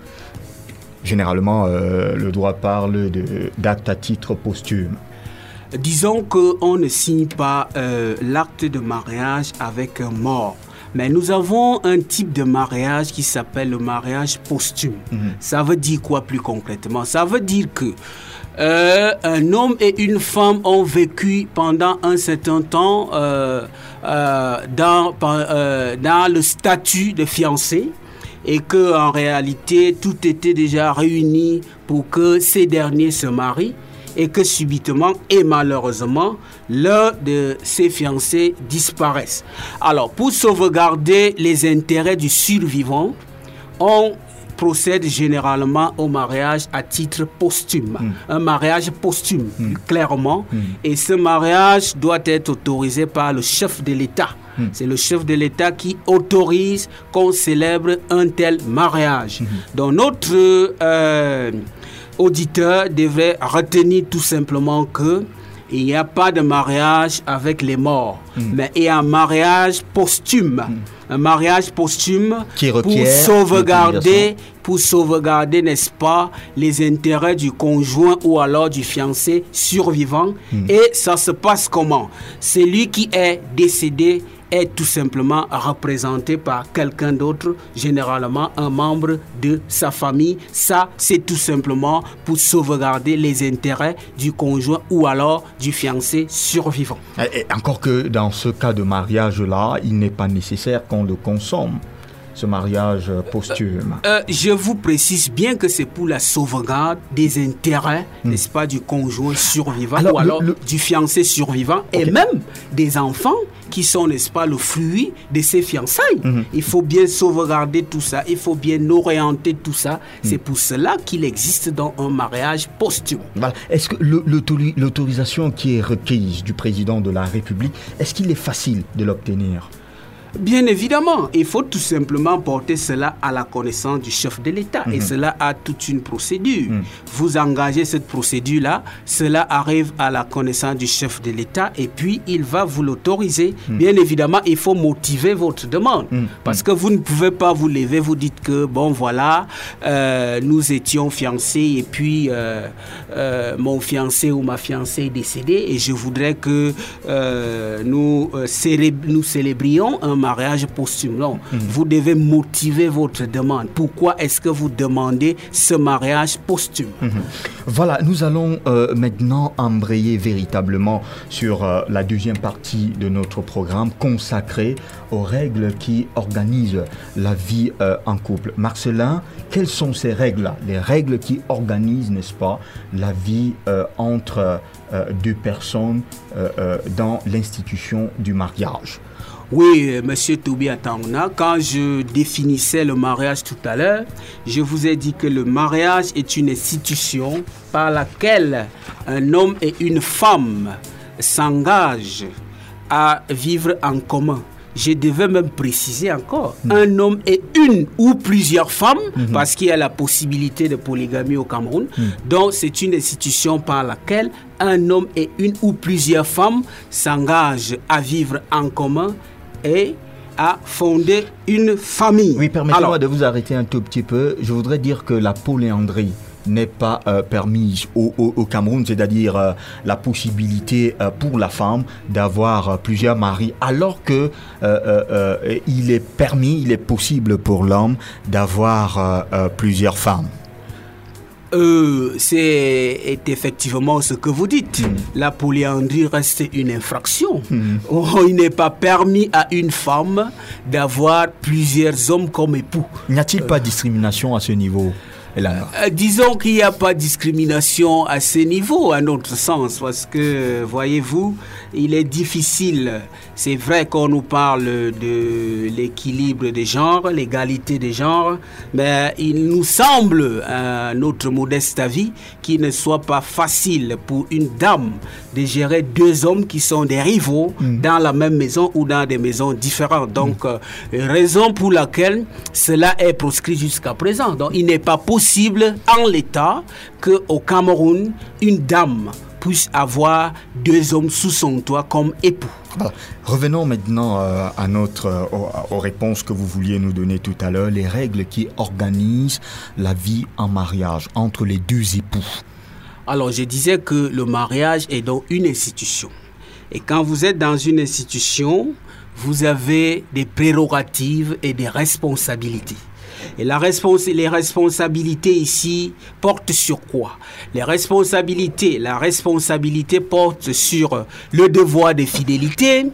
Généralement, euh, le droit parle d'acte à titre posthume. Disons qu'on ne signe pas euh, l'acte de mariage avec un mort. Mais nous avons un type de mariage qui s'appelle le mariage posthume. Ça veut dire quoi plus concrètement? Ça veut dire que euh, un homme et une femme ont vécu pendant un certain temps euh, euh, dans, euh, dans le statut de fiancé et que en réalité tout était déjà réuni pour que ces derniers se marient et que subitement et malheureusement l'un de ces fiancés disparaisse. Alors pour sauvegarder les intérêts du survivant, on procède généralement au mariage à titre posthume. Un mariage posthume, plus clairement. Et ce mariage doit être autorisé par le chef de l'État. C'est le chef de l'État qui autorise qu'on célèbre un tel mariage. Donc notre euh, auditeur devrait retenir tout simplement que il n'y a pas de mariage avec les morts, mais il y a un mariage posthume. Un mariage posthume Qui pour sauvegarder, pour sauvegarder, n'est-ce pas, les intérêts du conjoint ou alors du fiancé survivant. Et ça se passe comment? Celui qui est décédé est tout simplement représenté par quelqu'un d'autre, généralement un membre de sa famille. Ça, c'est tout simplement pour sauvegarder les intérêts du conjoint ou alors du fiancé survivant. Et encore que dans ce cas de mariage-là, il n'est pas nécessaire qu'on le consomme, ce mariage posthume. Euh, je vous précise bien que c'est pour la sauvegarde des intérêts, n'est-ce pas, du conjoint survivant Alors, ou alors le- du fiancé survivant et même des enfants qui sont, n'est-ce pas, le fruit de ces fiançailles. Il faut bien sauvegarder tout ça, il faut bien orienter tout ça. C'est pour cela qu'il existe dans un mariage posthume. Voilà. Est-ce que l'autorisation qui est requise du président de la République, est-ce qu'il est facile de l'obtenir? Bien évidemment, il faut tout simplement porter cela à la connaissance du chef de l'État et Mhm. cela a toute une procédure. Vous engagez cette procédure-là, cela arrive à la connaissance du chef de l'État et puis il va vous l'autoriser. Bien évidemment, il faut motiver votre demande parce que vous ne pouvez pas vous lever, vous dites que bon voilà, euh, nous étions fiancés et puis euh, euh, mon fiancé ou ma fiancée est décédé et je voudrais que nous, célé- nous célébrions un mariage posthume. Non, vous devez motiver votre demande. Pourquoi est-ce que vous demandez ce mariage posthume? Voilà, nous allons euh, maintenant embrayer véritablement sur euh, la deuxième partie de notre programme consacré aux règles qui organisent la vie euh, en couple. Marcelin, quelles sont ces règles-là? Les règles qui organisent, n'est-ce pas, la vie entre deux personnes dans l'institution du mariage Oui, euh, monsieur Toubi Atangna, quand je définissais le mariage tout à l'heure, je vous ai dit que le mariage est une institution par laquelle un homme et une femme s'engagent à vivre en commun. je devais même préciser encore, un homme et une ou plusieurs femmes, Mhm. parce qu'il y a la possibilité de polygamie au Cameroun. Mhm. Donc c'est une institution par laquelle un homme et une ou plusieurs femmes s'engagent à vivre en commun et à fonder une famille. Oui, permettez-moi de vous arrêter un tout petit peu. Je voudrais dire que la polyandrie n'est pas euh, permise au, au- au Cameroun, c'est-à-dire euh, la possibilité euh, pour la femme d'avoir plusieurs maris, alors que il est permis, il est possible pour l'homme d'avoir plusieurs femmes. Euh, c'est est effectivement ce que vous dites. La polyandrie reste une infraction. Oh, il n'est pas permis à une femme d'avoir plusieurs hommes comme époux. N'y a-t-il pas discrimination à ce niveau Euh, disons qu'il n'y a pas de discrimination à ce niveau, à notre sens, parce que, voyez-vous, il est difficile. C'est vrai qu'on nous parle de l'équilibre des genres, l'égalité des genres, mais il nous semble, à notre modeste avis, qu'il ne soit pas facile pour une dame de gérer deux hommes qui sont des rivaux dans la même maison ou dans des maisons différentes. Donc, euh, raison pour laquelle cela est proscrit jusqu'à présent. Donc, il n'est pas possible en l'état qu'au Cameroun, une dame puisse avoir deux hommes sous son toit comme époux. Alors, revenons maintenant euh, à notre, euh, aux, aux réponses que vous vouliez nous donner tout à l'heure, les règles qui organisent la vie en mariage entre les deux époux. Alors, je disais que le mariage est donc une institution. Et quand vous êtes dans une institution, vous avez des prérogatives et des responsabilités. Et la respons- les responsabilités ici portent sur quoi? Les responsabilités, la responsabilité porte sur le devoir de fidélité,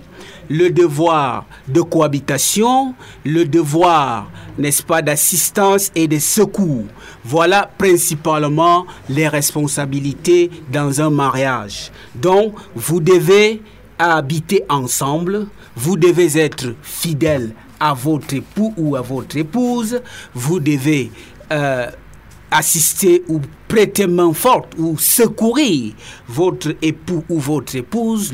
le devoir de cohabitation, le devoir, n'est-ce pas, d'assistance et de secours. Voilà principalement les responsabilités dans un mariage. Donc, vous devez habiter ensemble, vous devez être fidèle votre époux ou à votre épouse, vous devez euh, assister ou prêter main forte ou secourir votre époux ou votre épouse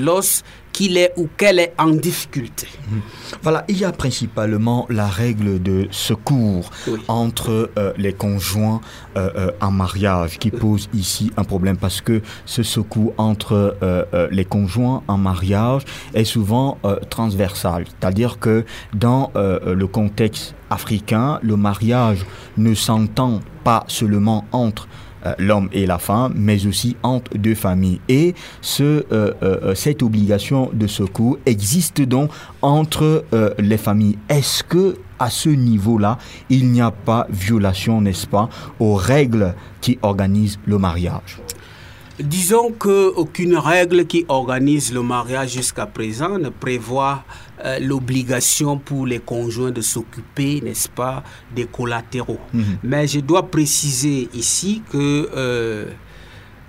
est ou qu'elle est en difficulté. Voilà, il y a principalement la règle de secours entre euh, les conjoints euh, euh, en mariage qui pose ici un problème parce que ce secours entre les conjoints en mariage est souvent transversal. C'est-à-dire que dans le contexte africain, le mariage ne s'entend pas seulement entre euh, l'homme et la femme, mais aussi entre deux familles. Et ce, euh, euh, cette obligation de secours existe donc entre les familles. Est-ce que à ce niveau-là, il n'y a pas violation, n'est-ce pas, aux règles qui organisent le mariage? Disons qu'aucune règle qui organise le mariage jusqu'à présent ne prévoit euh, l'obligation pour les conjoints de s'occuper, n'est-ce pas, des collatéraux. Mhm. Mais je dois préciser ici que euh,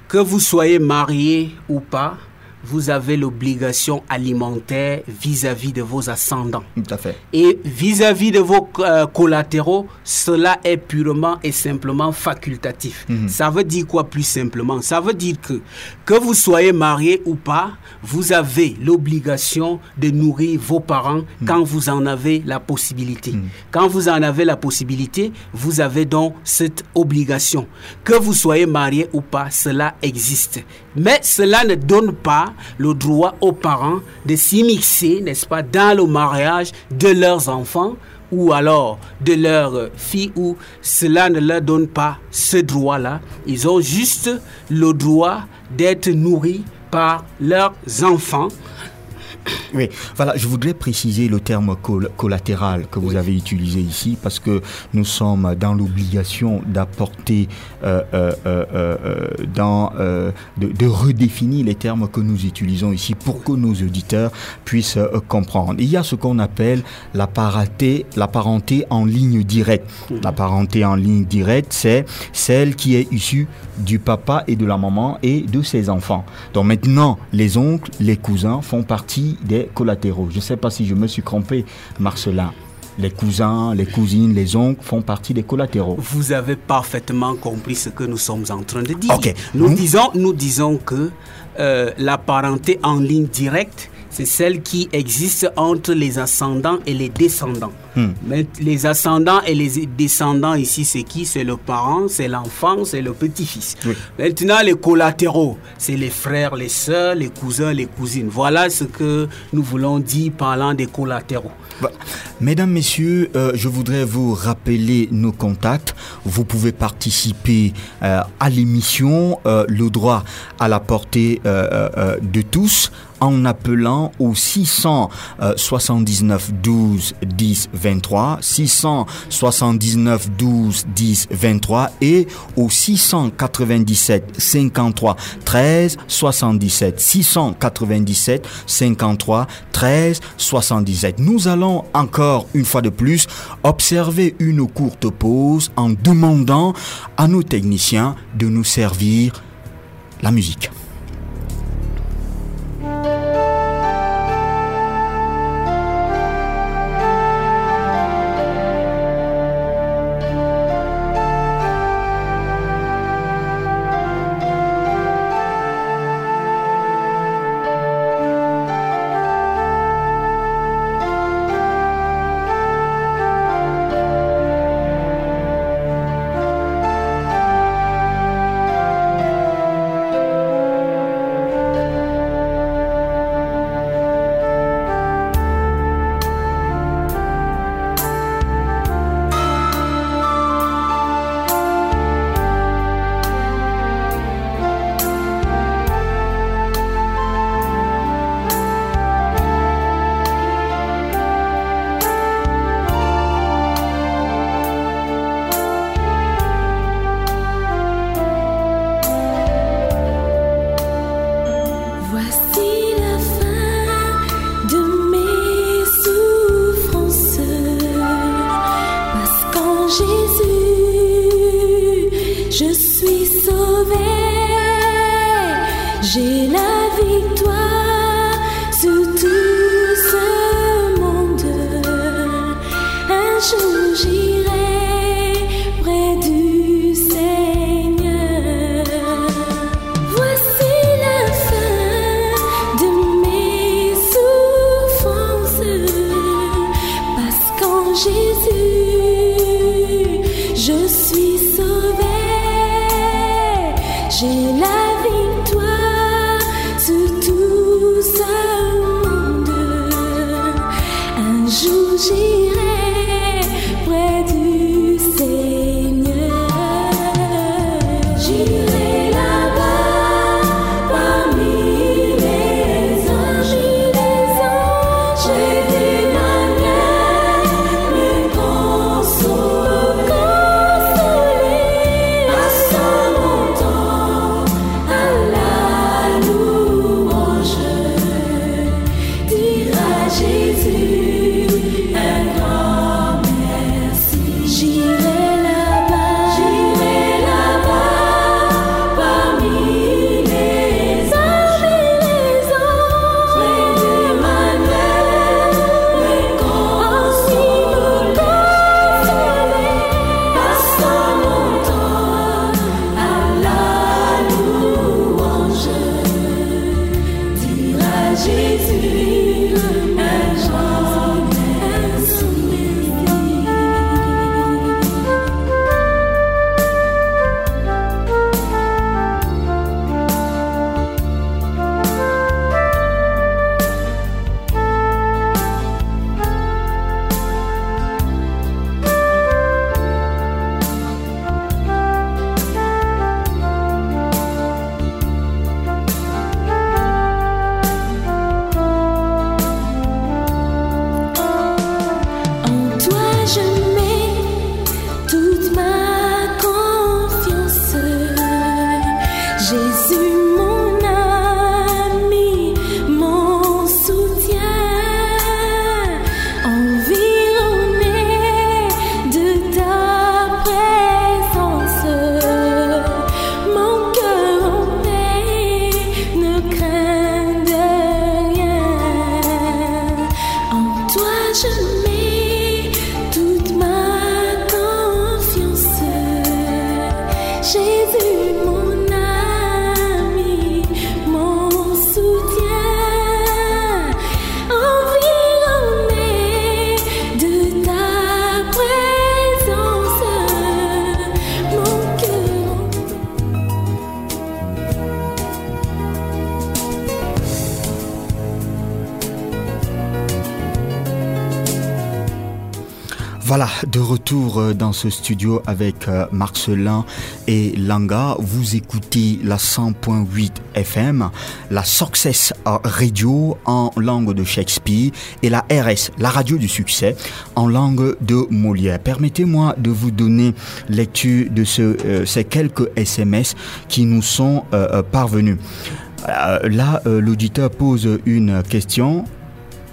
que vous soyez marié ou pas, vous avez l'obligation alimentaire vis-à-vis de vos ascendants. Tout à fait. Et vis-à-vis de vos euh, collatéraux, cela est purement et simplement facultatif. Mhm. Ça veut dire quoi plus simplement? Ça veut dire que que vous soyez marié ou pas, vous avez l'obligation de nourrir vos parents quand vous en avez la possibilité. Quand vous en avez la possibilité, vous avez donc cette obligation. Que vous soyez marié ou pas, cela existe. Mais cela ne donne pas le droit aux parents de s'immiscer, n'est-ce pas, dans le mariage de leurs enfants ou alors de leurs filles, ou cela ne leur donne pas ce droit-là. Ils ont juste le droit d'être nourris par leurs enfants. Oui, voilà, je voudrais préciser le terme col- collatéral que vous avez utilisé ici parce que nous sommes dans l'obligation d'apporter, euh, euh, euh, dans, de, de redéfinir les termes que nous utilisons ici pour que nos auditeurs puissent comprendre. Il y a ce qu'on appelle la parenté, la parenté en ligne directe. La parenté en ligne directe, c'est celle qui est issue du papa et de la maman et de ses enfants. Donc maintenant, les oncles, les cousins font partie des collatéraux. Je ne sais pas si je me suis trompé, Marcelin. Les cousins, les cousines, les oncles font partie des collatéraux. Vous avez parfaitement compris ce que nous sommes en train de dire. Nous- disons, nous disons que euh, la parenté en ligne directe, c'est celle qui existe entre les ascendants et les descendants. Hmm. Mais les ascendants et les descendants ici, c'est qui? C'est le parent, c'est l'enfant, c'est le petit-fils. Maintenant, les collatéraux, c'est les frères, les sœurs, les cousins, les cousines. Voilà ce que nous voulons dire parlant des collatéraux. Bah, Mesdames, Messieurs, euh, je voudrais vous rappeler nos contacts. Vous pouvez participer euh, à l'émission euh, Le droit à la portée de tous en appelant au 679 12 10 23, 679 12 10 23 et au 697 53 13 77, 697 53 13 77. Nous allons encore une fois de plus observer une courte pause en demandant à nos techniciens de nous servir la musique. Euh, dans ce studio avec euh, Marcelin et Langa. Vous écoutez la 100.8 FM, la Success Radio en langue de Shakespeare et la RS, la radio du succès, en langue de Molière. Permettez-moi de vous donner lecture de ce, euh, ces quelques SMS qui nous sont parvenus. Là, l'auditeur pose une question.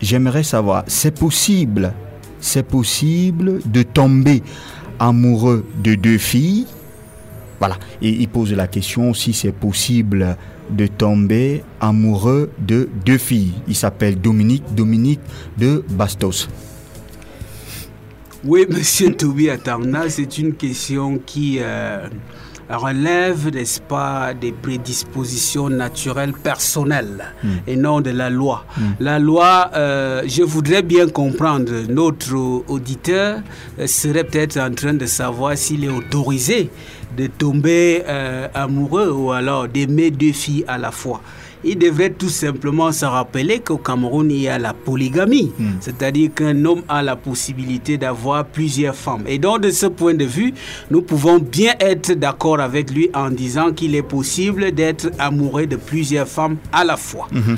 J'aimerais savoir, c'est possible, c'est possible de tomber amoureux de deux filles Voilà, et il pose la question si c'est possible de tomber amoureux de deux filles. Il s'appelle Dominique, Dominique de Bastos. Oui, monsieur Tobi Atanga, c'est une question qui euh, relève, n'est-ce pas, des prédispositions naturelles personnelles Mm. et non de la loi. Mm. La loi, euh, je voudrais bien comprendre, notre auditeur euh, serait peut-être en train de savoir s'il est autorisé de tomber euh, amoureux ou alors d'aimer deux filles à la fois. Il devrait tout simplement se rappeler qu'au Cameroun, il y a la polygamie. C'est-à-dire qu'un homme a la possibilité d'avoir plusieurs femmes. Et donc, de ce point de vue, nous pouvons bien être d'accord avec lui en disant qu'il est possible d'être amoureux de plusieurs femmes à la fois. Mhm.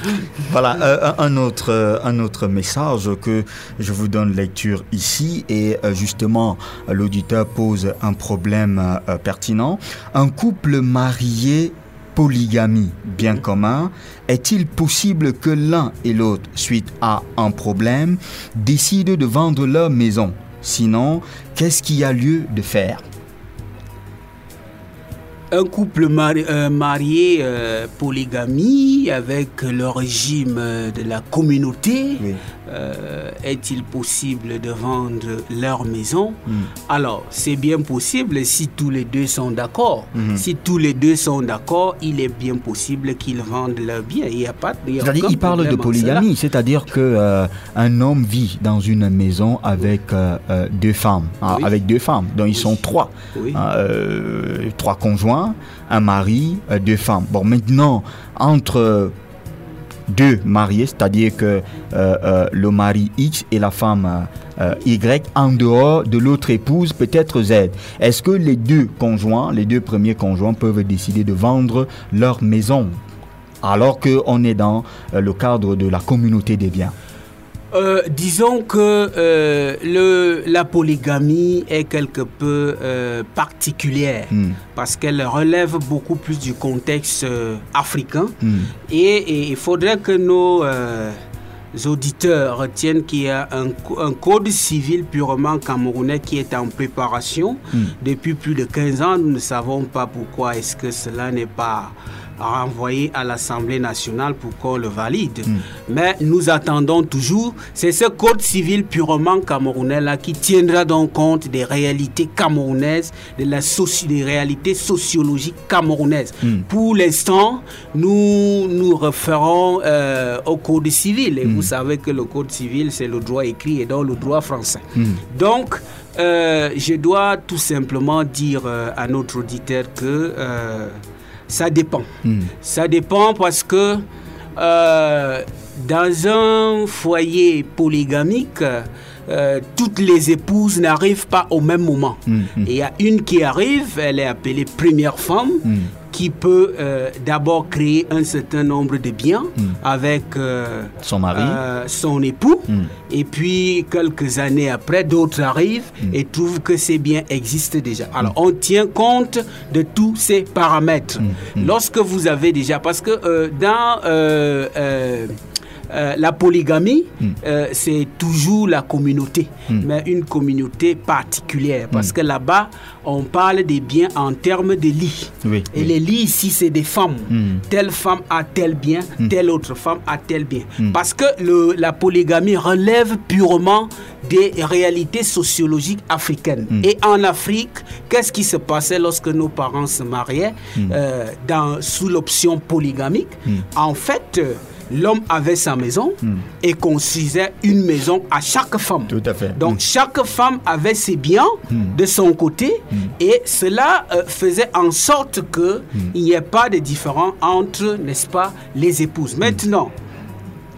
Voilà, euh, un, autre, euh, un autre message que je vous donne lecture ici et euh, justement l'auditeur pose un problème euh, pertinent. Un couple marié polygamie bien commun, est-il possible que l'un et l'autre, suite à un problème, décident de vendre leur maison? Sinon, qu'est-ce qu'il y a lieu de faire? Un couple mari- euh, marié euh, polygamie avec le régime euh, de la communauté, euh, est-il possible de vendre leur maison Alors, c'est bien possible si tous les deux sont d'accord. Mhm. Si tous les deux sont d'accord, il est bien possible qu'ils vendent leur bien. Il n'y a pas y C'est-à-dire, il parle de polygamie, c'est-à-dire que euh, un homme vit dans une maison avec euh, euh, deux femmes, hein, Oui. avec deux femmes, donc ils sont trois, Oui. hein, trois conjoints, un mari, deux femmes. Bon, maintenant entre deux mariés, c'est-à-dire que euh, euh, le mari X et la femme euh, Y en dehors de l'autre épouse peut-être Z. Est-ce que les deux conjoints, les deux premiers conjoints peuvent décider de vendre leur maison alors qu'on est dans le cadre de la communauté des biens? Euh, disons que euh, le, la polygamie est quelque peu euh, particulière Hmm. parce qu'elle relève beaucoup plus du contexte africain Hmm. et, il faudrait que nos auditeurs retiennent qu'il y a un code civil purement camerounais qui est en préparation Hmm. depuis plus de 15 ans. Nous ne savons pas pourquoi est-ce que cela n'est pas renvoyé à l'Assemblée nationale pour qu'on le valide. Mais nous attendons toujours, c'est ce code civil purement camerounais là qui tiendra donc compte des réalités camerounaises, de la soci- des réalités sociologiques camerounaises. Mm. Pour l'instant, nous nous référons euh, au code civil et vous savez que le code civil c'est le droit écrit et donc le droit français. Donc, euh, je dois tout simplement dire euh, à notre auditeur que ça dépend. Ça dépend parce que euh, dans un foyer polygamique, euh, toutes les épouses n'arrivent pas au même moment. Et il y a une qui arrive, elle est appelée première femme, qui peut euh, d'abord créer un certain nombre de biens avec euh, Son mari. euh, son époux. Et puis, quelques années après, d'autres arrivent et trouvent que ces biens existent déjà. Alors, on tient compte de tous ces paramètres. Lorsque vous avez déjà... Parce que dans... euh, la polygamie, euh, c'est toujours la communauté, mais une communauté particulière, parce que là-bas, on parle des biens en termes de lits. Oui, Et oui. les lits ici, c'est des femmes. Mm. Telle femme a tel bien, telle autre femme a tel bien. Parce que le- la polygamie relève purement des réalités sociologiques africaines. Et en Afrique, qu'est-ce qui se passait lorsque nos parents se mariaient euh, dans, sous l'option polygamique En fait, l'homme avait sa maison et construisait une maison à chaque femme. Tout à fait. Donc chaque femme avait ses biens Mm. de son côté et cela euh, faisait en sorte que Mm. il n'y ait pas de différence entre, n'est-ce pas, les épouses. Maintenant,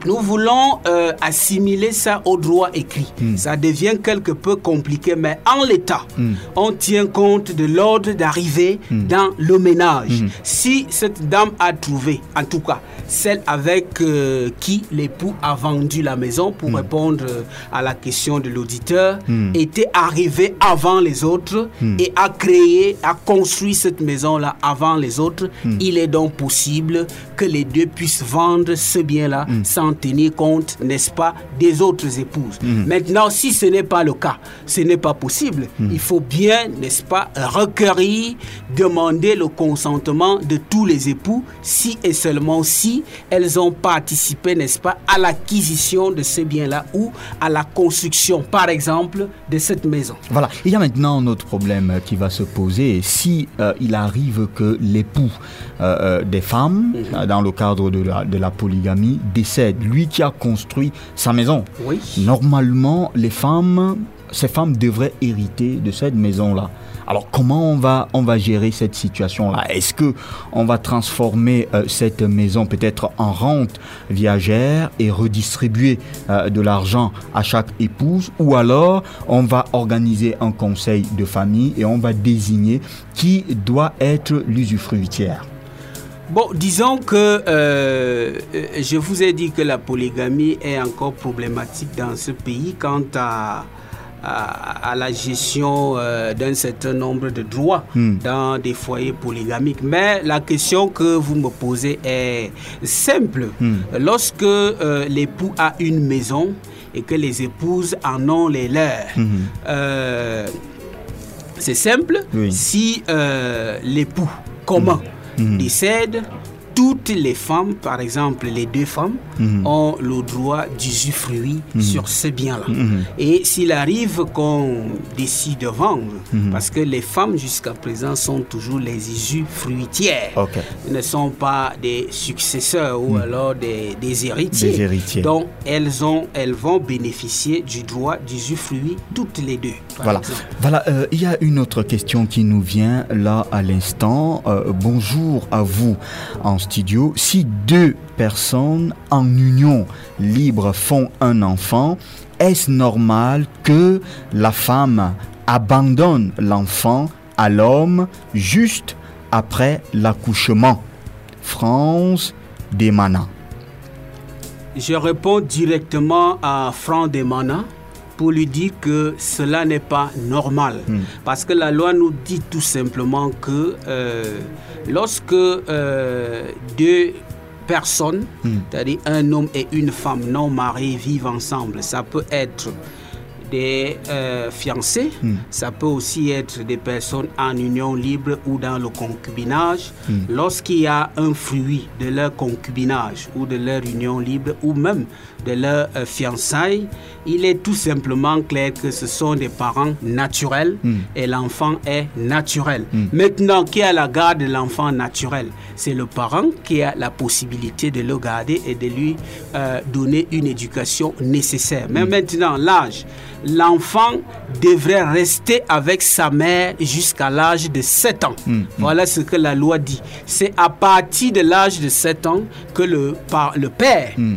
nous voulons euh, assimiler ça au droit écrit. Ça devient quelque peu compliqué, mais en l'état, on tient compte de l'ordre d'arrivée dans le ménage. Si cette dame a trouvé, en tout cas, celle avec euh, qui l'époux a vendu la maison, pour répondre euh, à la question de l'auditeur, était arrivée avant les autres et a créé, a construit cette maison-là avant les autres, il est donc possible que les deux puissent vendre ce bien-là sans tenir compte, n'est-ce pas, des autres épouses. Mm. Maintenant, si ce n'est pas le cas, ce n'est pas possible. Il faut bien, n'est-ce pas, requérir, demander le consentement de tous les époux, si et seulement si elles ont participé, n'est-ce pas, à l'acquisition de ce bien-là ou à la construction, par exemple, de cette maison. Voilà, il y a maintenant un autre problème euh, qui va se poser. Si euh, il arrive que l'époux euh, des femmes, euh, dans le cadre de la, de la polygamie, décède, lui qui a construit sa maison, Oui. normalement, les femmes, ces femmes devraient hériter de cette maison-là. Alors comment on va, on va gérer cette situation-là? Est-ce que on va transformer euh, cette maison peut-être en rente viagère et redistribuer euh, de l'argent à chaque épouse? Ou alors on va organiser un conseil de famille et on va désigner qui doit être l'usufruitière? Bon, disons que euh, je vous ai dit que la polygamie est encore problématique dans ce pays quant à, à, à la gestion euh, d'un certain nombre de droits Hmm. dans des foyers polygamiques. Mais la question que vous me posez est simple. Hmm. Lorsque euh, l'époux a une maison et que les épouses en ont les leurs, euh, c'est simple. Si l'époux commun décède, toutes les femmes, par exemple les deux femmes, Mhm. ont le droit d'usufruit Mhm. sur ce bien-là. Mhm. Et s'il arrive qu'on décide de vendre, parce que les femmes jusqu'à présent sont toujours les usufruitières, ne sont pas des successeurs ou alors des, des héritiers. Des héritiers. Donc elles, ont, elles vont bénéficier du droit d'usufruit toutes les deux. Voilà, exemple. voilà euh, il y a une autre question qui nous vient là à l'instant. Euh, bonjour à vous en Si deux personnes en union libre font un enfant, est-ce normal que la femme abandonne l'enfant à l'homme juste après l'accouchement? France Demana. Je réponds directement à Franck Demana pour lui dire que cela n'est pas normal. Parce que la loi nous dit tout simplement que euh, lorsque euh, deux personnes, c'est-à-dire un homme et une femme non mariés vivent ensemble, ça peut être des euh, fiancés, Mm. ça peut aussi être des personnes en union libre ou dans le concubinage. Mm. Lorsqu'il y a un fruit de leur concubinage ou de leur union libre ou même de leur euh, fiançailles, il est tout simplement clair que ce sont des parents naturels Mm. et l'enfant est naturel. Mm. Maintenant, qui a la garde de l'enfant naturel? C'est le parent qui a la possibilité de le garder et de lui euh, donner une éducation nécessaire. Mais Mm. maintenant, l'âge, l'enfant devrait rester avec sa mère jusqu'à l'âge de 7 ans. Voilà ce que la loi dit. C'est à partir de l'âge de 7 ans que le, par, le père Mm.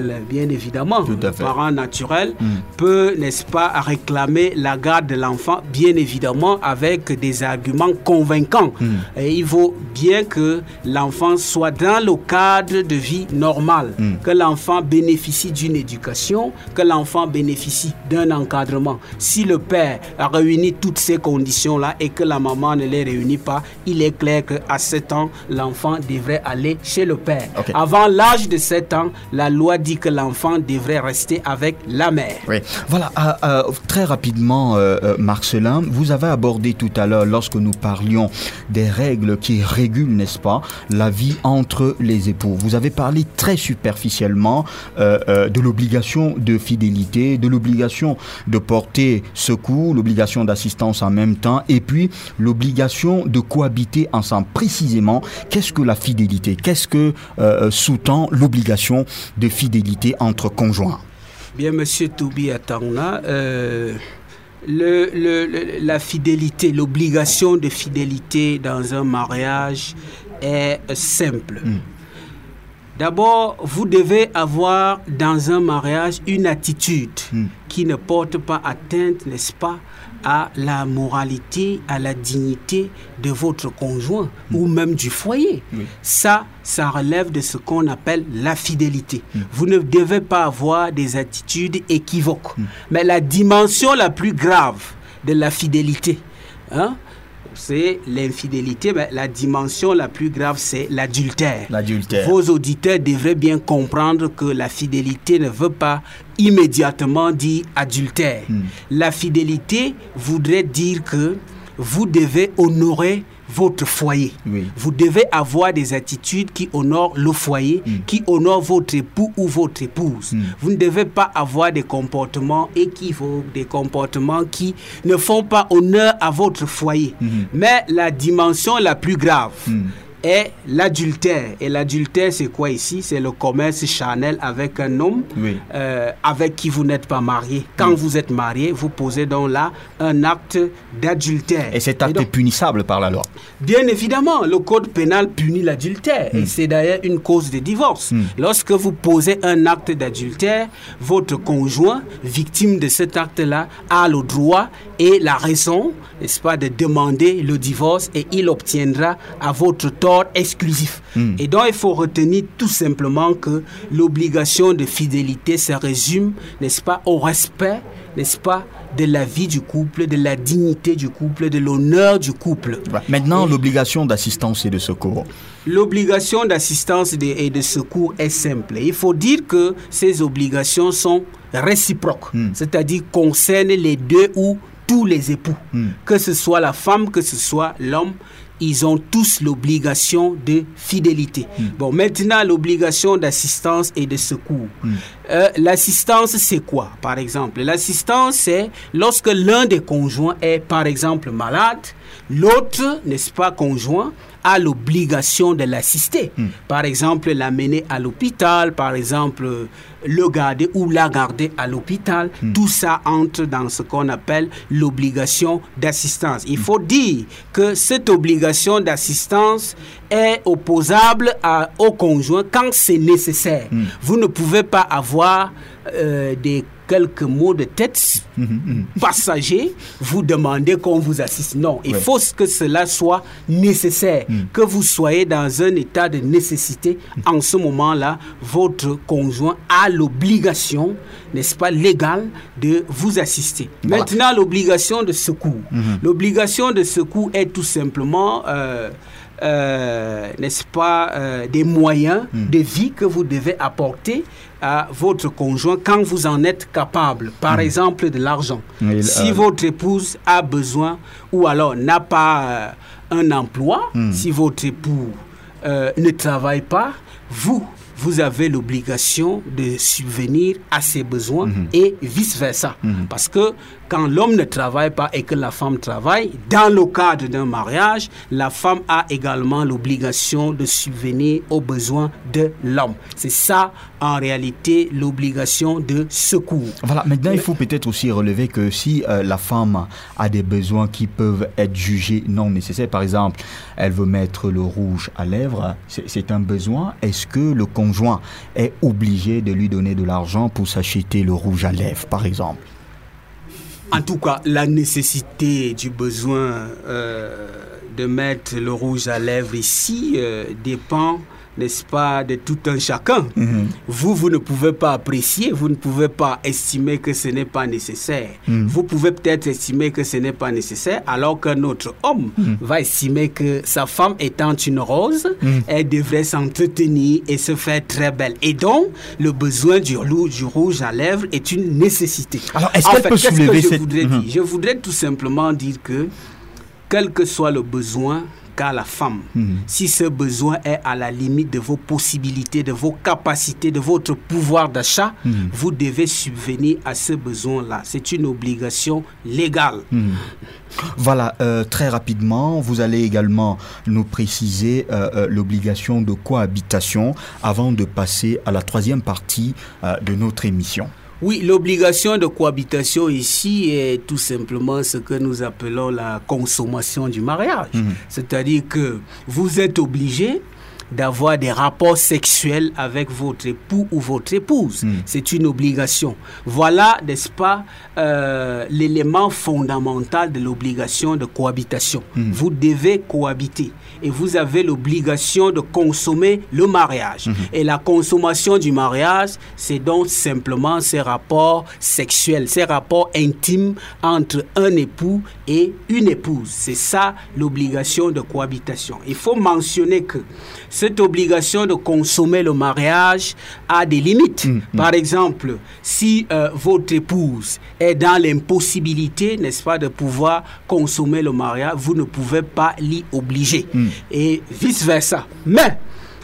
Naturel, bien évidemment, le parent naturel, Mm. peut, n'est-ce pas, réclamer la garde de l'enfant, bien évidemment, avec des arguments convaincants. Mm. Et il vaut bien que l'enfant soit dans le cadre de vie normal, Mm. que l'enfant bénéficie d'une éducation, que l'enfant bénéficie d'un encadrement. Si le père a réuni toutes ces conditions-là et que la maman ne les réunit pas, il est clair qu'à 7 ans, l'enfant devrait aller chez le père. Avant l'âge de 7 ans, la loi que l'enfant devrait rester avec la mère. Oui. Voilà, euh, euh, très rapidement, euh, euh, Marcelin, vous avez abordé tout à l'heure, lorsque nous parlions des règles qui régulent, n'est-ce pas, la vie entre les époux. Vous avez parlé très superficiellement euh, de l'obligation de fidélité, de l'obligation de porter secours, l'obligation d'assistance en même temps, et puis l'obligation de cohabiter ensemble. Précisément, qu'est-ce que la fidélité? Qu'est-ce que sous-tend l'obligation de fidélité? Entre conjoints Bien, monsieur Toubi Atangna, euh, le, le- le- la fidélité, l'obligation de fidélité dans un mariage est simple. D'abord, vous devez avoir dans un mariage une attitude qui ne porte pas atteinte, n'est-ce pas, à la moralité, à la dignité de votre conjoint ou même du foyer. Ça, ça relève de ce qu'on appelle la fidélité. Vous ne devez pas avoir des attitudes équivoques. Mais la dimension la plus grave de la fidélité, hein, c'est l'infidélité, mais la dimension la plus grave, c'est l'adultère. L'adultère. Vos auditeurs devraient bien comprendre que la fidélité ne veut pas immédiatement dire adultère. La fidélité voudrait dire que vous devez honorer votre foyer. Vous devez avoir des attitudes qui honorent le foyer, qui honorent votre époux ou votre épouse. Vous ne devez pas avoir des comportements équivoques, des comportements qui ne font pas honneur à votre foyer. Mais la dimension la plus grave est l'adultère. Et l'adultère, c'est quoi ici? C'est le commerce charnel avec un homme euh, avec qui vous n'êtes pas marié. Quand vous êtes marié, vous posez donc là un acte d'adultère. Et cet acte est punissable par la loi. Bien évidemment, le code pénal punit l'adultère et c'est d'ailleurs une cause de divorce. Lorsque vous posez un acte d'adultère, votre conjoint, victime de cet acte-là, a le droit et la raison, n'est-ce pas, de demander le divorce et il obtiendra à votre tort exclusif. Et donc, il faut retenir tout simplement que l'obligation de fidélité se résume, n'est-ce pas, au respect, n'est-ce pas, de la vie du couple, de la dignité du couple, de l'honneur du couple. Maintenant, l'obligation d'assistance et de secours. L'obligation d'assistance et de- secours est simple. Il faut dire que ces obligations sont réciproques, c'est-à-dire concernent les deux ou tous les époux, que ce soit la femme, que ce soit l'homme. Ils ont tous l'obligation de fidélité. Bon, maintenant, l'obligation d'assistance et de secours. Euh, L'assistance, c'est quoi, par exemple? L'assistance, c'est lorsque l'un des conjoints est, par exemple, malade, l'autre, n'est-ce pas, conjoint, a l'obligation de l'assister. Par exemple, l'amener à l'hôpital, par exemple, le garder ou la garder à l'hôpital. Tout ça entre dans ce qu'on appelle l'obligation d'assistance. Il faut dire que cette obligation d'assistance est opposable à- au conjoint quand c'est nécessaire. Vous ne pouvez pas avoir euh, des quelques mots de tête passagers, vous demandez qu'on vous assiste. Non, il Ouais. faut que cela soit nécessaire, que vous soyez dans un état de nécessité. En ce moment-là, votre conjoint a l'obligation, n'est-ce pas, légale de vous assister. Voilà. Maintenant, l'obligation de secours. Mhm. L'obligation de secours est tout simplement... euh, n'est-ce pas, euh, des moyens de vie que vous devez apporter à votre conjoint quand vous en êtes capable. Par exemple, de l'argent. Oui, si euh, votre épouse a besoin ou alors n'a pas euh, un emploi, Mm. si votre époux euh, ne travaille pas, vous, vous avez l'obligation de subvenir à ses besoins et vice-versa. Parce que quand l'homme ne travaille pas et que la femme travaille, dans le cadre d'un mariage, la femme a également l'obligation de subvenir aux besoins de l'homme. C'est ça, en réalité, l'obligation de secours. Voilà, maintenant il faut peut-être aussi relever que si euh, la femme a des besoins qui peuvent être jugés non nécessaires, par exemple, elle veut mettre le rouge à lèvres, c'est c'est un besoin, est-ce que le conjoint est obligé de lui donner de l'argent pour s'acheter le rouge à lèvres, par exemple? En tout cas, la nécessité du besoin euh, de mettre le rouge à lèvres ici euh, dépend, n'est-ce pas, de tout un chacun. Vous, vous ne pouvez pas apprécier, vous ne pouvez pas estimer que ce n'est pas nécessaire. Mhm. Vous pouvez peut-être estimer que ce n'est pas nécessaire, alors qu'un autre homme Mhm. va estimer que sa femme étant une rose, Mhm. elle devrait s'entretenir et se faire très belle. Et donc, le besoin du, rouge à lèvres est une nécessité. Alors, est-ce qu'elle peut qu'est-ce que soulever je cette- voudrais Mhm. dire Je voudrais tout simplement dire que, quel que soit le besoin qu'a la femme, si ce besoin est à la limite de vos possibilités, de vos capacités, de votre pouvoir d'achat, vous devez subvenir à ce besoin-là. C'est une obligation légale. Voilà, euh, très rapidement, vous allez également nous préciser euh, euh, l'obligation de cohabitation avant de passer à la troisième partie de notre émission. Oui, l'obligation de cohabitation ici est tout simplement ce que nous appelons la consommation du mariage. Mhm. C'est-à-dire que vous êtes obligé d'avoir des rapports sexuels avec votre époux ou votre épouse. C'est une obligation. Voilà, n'est-ce pas, euh, l'élément fondamental de l'obligation de cohabitation. Vous devez cohabiter et vous avez l'obligation de consommer le mariage. Et la consommation du mariage, c'est donc simplement ces rapports sexuels, ces rapports intimes entre un époux et une épouse. C'est ça l'obligation de cohabitation. Il faut mentionner que cette obligation de consommer le mariage a des limites. Par exemple, si euh, votre épouse est dans l'impossibilité, n'est-ce pas, de pouvoir consommer le mariage, vous ne pouvez pas l'y obliger. Et vice-versa. Mais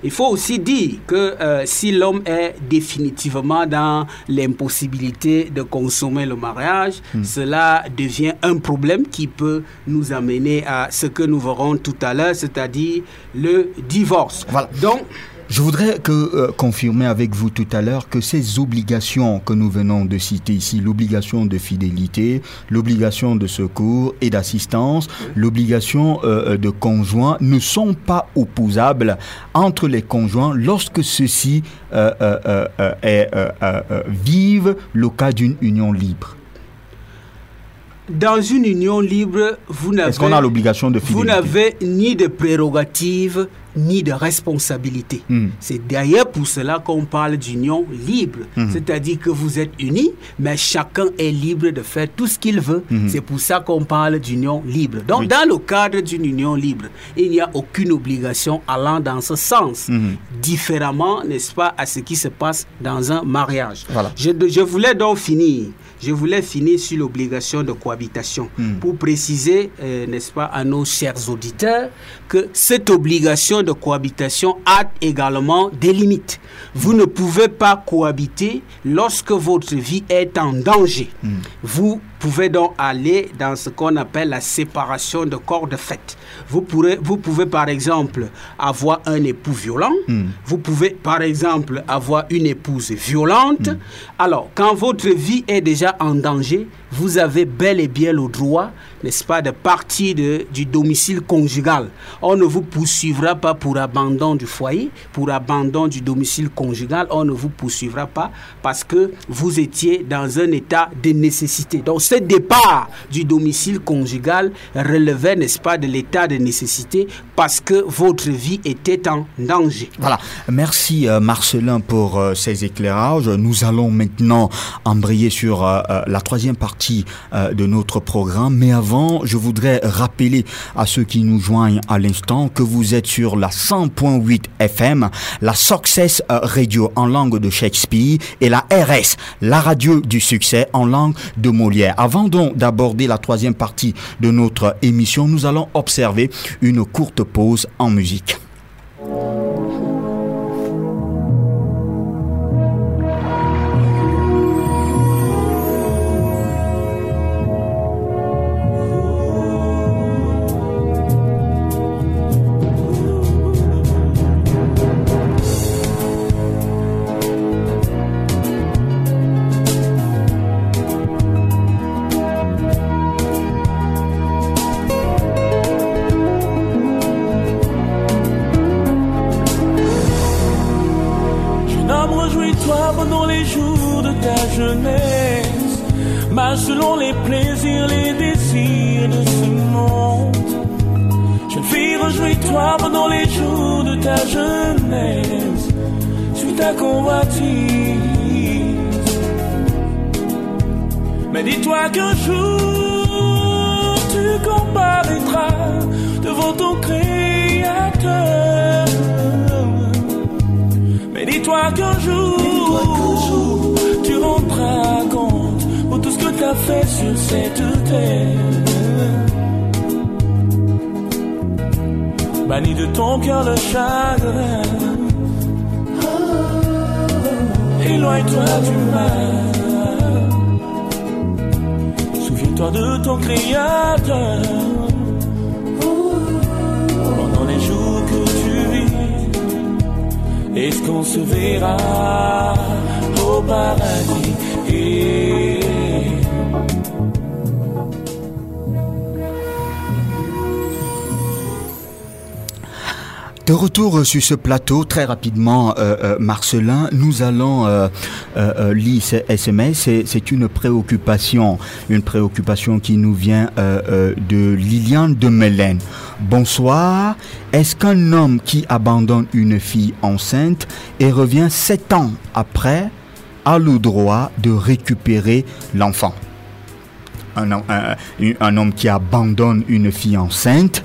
il faut aussi dire que euh, si l'homme est définitivement dans l'impossibilité de consommer le mariage, cela devient un problème qui peut nous amener à ce que nous verrons tout à l'heure, c'est-à-dire le divorce. Donc, Je voudrais que, euh, confirmer avec vous tout à l'heure que ces obligations que nous venons de citer ici, l'obligation de fidélité, l'obligation de secours et d'assistance, l'obligation euh, euh, de conjoint ne sont pas opposables entre les conjoints lorsque ceux-ci euh, vivent le cas d'une union libre. Dans une union libre, vous n'avez Est-ce qu'on a l'obligation de vous fidélité n'avez ni de prérogatives ni de responsabilités. Hmm. C'est d'ailleurs pour cela qu'on parle d'union libre. Mhm. C'est-à-dire que vous êtes unis, mais chacun est libre de faire tout ce qu'il veut. Mhm. C'est pour ça qu'on parle d'union libre. Donc, Oui. dans le cadre d'une union libre, il n'y a aucune obligation allant dans ce sens. Différemment, n'est-ce pas, à ce qui se passe dans un mariage. Voilà. Je, je voulais donc finir. Je voulais finir sur l'obligation de cohabitation Hmm. pour préciser, euh, n'est-ce pas, à nos chers auditeurs que cette obligation de cohabitation a également des limites. Vous ne pouvez pas cohabiter lorsque votre vie est en danger. Vous pouvez donc aller dans ce qu'on appelle la séparation de corps de fait. Vous, pourrez, vous pouvez par exemple avoir un époux violent. Vous pouvez par exemple avoir une épouse violente. Alors, quand votre vie est déjà en danger, vous avez bel et bien le droit, n'est-ce pas, de partir du domicile conjugal. On ne vous poursuivra pas pour abandon du foyer, pour abandon du domicile conjugal. On ne vous poursuivra pas parce que vous étiez dans un état de nécessité. Donc, ce départ du domicile conjugal relevait, n'est-ce pas, de l'état de nécessité parce que votre vie était en danger. Voilà. Merci euh, Marcelin pour euh, ces éclairages. Nous allons maintenant embrayer sur euh, la troisième partie euh, de notre programme. Mais avant, je voudrais rappeler à ceux qui nous joignent à l'instant que vous êtes sur la 100.8 FM, la Success euh, Radio en langue de Shakespeare et la RS, la radio du succès en langue de Molière. Avant donc d'aborder la troisième partie de notre émission, nous allons observer une courte pause en musique. Sur ce plateau, très rapidement, euh, euh, Marcelin, nous allons euh, lire ces SMS. C'est- une préoccupation, une préoccupation qui nous vient de Liliane de Mélène. Bonsoir. Est-ce qu'un homme qui abandonne une fille enceinte et revient sept ans après a le droit de récupérer l'enfant? Un homme qui abandonne une fille enceinte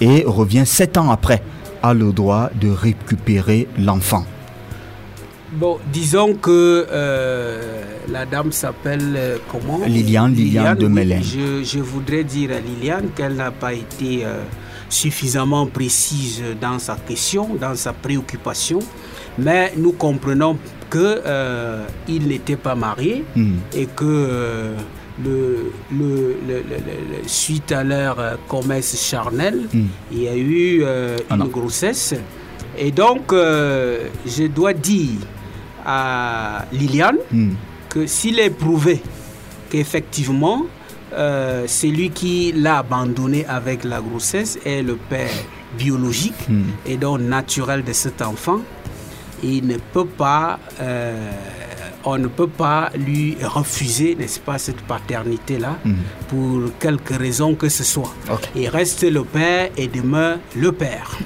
et revient sept ans après a le droit de récupérer l'enfant. Bon, disons que euh, la dame s'appelle euh, comment Liliane, Liliane de. Mélène. Je, je voudrais dire à Liliane qu'elle n'a pas été euh, suffisamment précise dans sa question, dans sa préoccupation, mais nous comprenons que euh, il n'était pas marié Hmm. et que le, le- le- le- le- le- suite à leur euh, commerce charnel, Hmm. il y a eu euh, Ah une grossesse. Et donc, euh, je dois dire à Liliane Hmm. que s'il est prouvé qu'effectivement, euh, celui qui l'a abandonné avec la grossesse est le père biologique Hmm. et donc naturel de cet enfant, il ne peut pas, euh, on ne peut pas lui refuser, n'est-ce pas, cette paternité-là Hmm. pour quelque raison que ce soit. Il reste le père et demeure le père.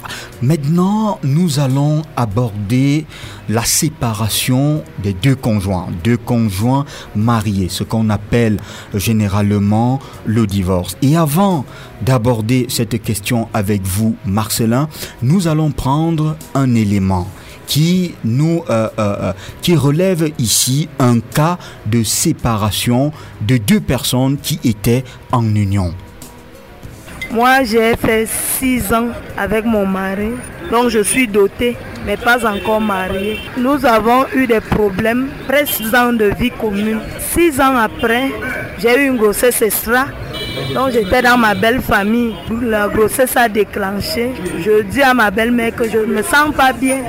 Maintenant, nous allons aborder la séparation des deux conjoints, deux conjoints mariés, ce qu'on appelle généralement le divorce. Et avant d'aborder cette question avec vous, Marcelin, nous allons prendre un élément qui nous euh, euh, euh, qui relève ici un cas de séparation de deux personnes qui étaient en union. Moi, j'ai fait six ans avec mon mari, donc je suis dotée, mais pas encore mariée. Nous avons eu des problèmes, presque six ans de vie commune. Six ans après, j'ai eu une grossesse extra, donc j'étais dans ma belle famille. La grossesse a déclenché. Je dis à ma belle-mère que je ne me sens pas bien.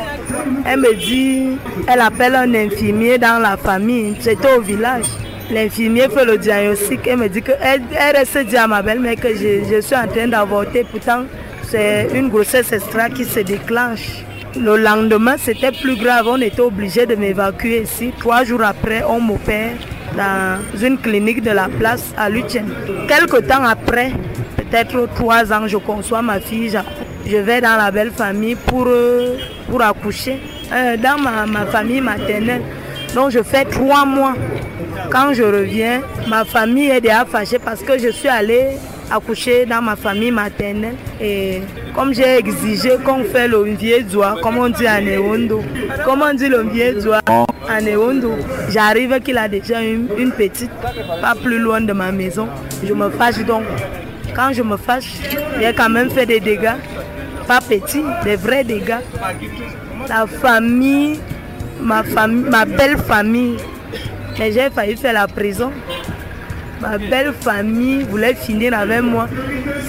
Elle me dit, elle appelle un infirmier dans la famille, c'était au village. L'infirmier fait le diagnostic et me dit que elle, elle reste dit à ma belle-mère que je, je suis en train d'avorter. Pourtant, c'est une grossesse extra qui se déclenche. Le lendemain, c'était plus grave. On était obligé de m'évacuer ici. Trois jours après, on m'opère dans une clinique de la place à Lutien. Quelque temps après, peut-être trois ans, je conçois ma fille. Je vais dans la belle famille pour, euh, pour accoucher. Euh, dans ma, ma famille maternelle. Donc je fais trois mois. Quand je reviens, ma famille est déjà fâchée parce que je suis allée accoucher dans ma famille maternelle. Et comme j'ai exigé qu'on fait le vieux doigt, comme on dit en Ewondo, comme on dit le doigt en Ewondo, j'arrive qu'il a déjà une, une petite, pas plus loin de ma maison. Je me fâche donc. Quand je me fâche, j'ai quand même fait des dégâts, pas petits, des vrais dégâts. La famille, ma ma belle famille, mais j'ai failli faire la prison. Ma belle famille voulait finir avec moi.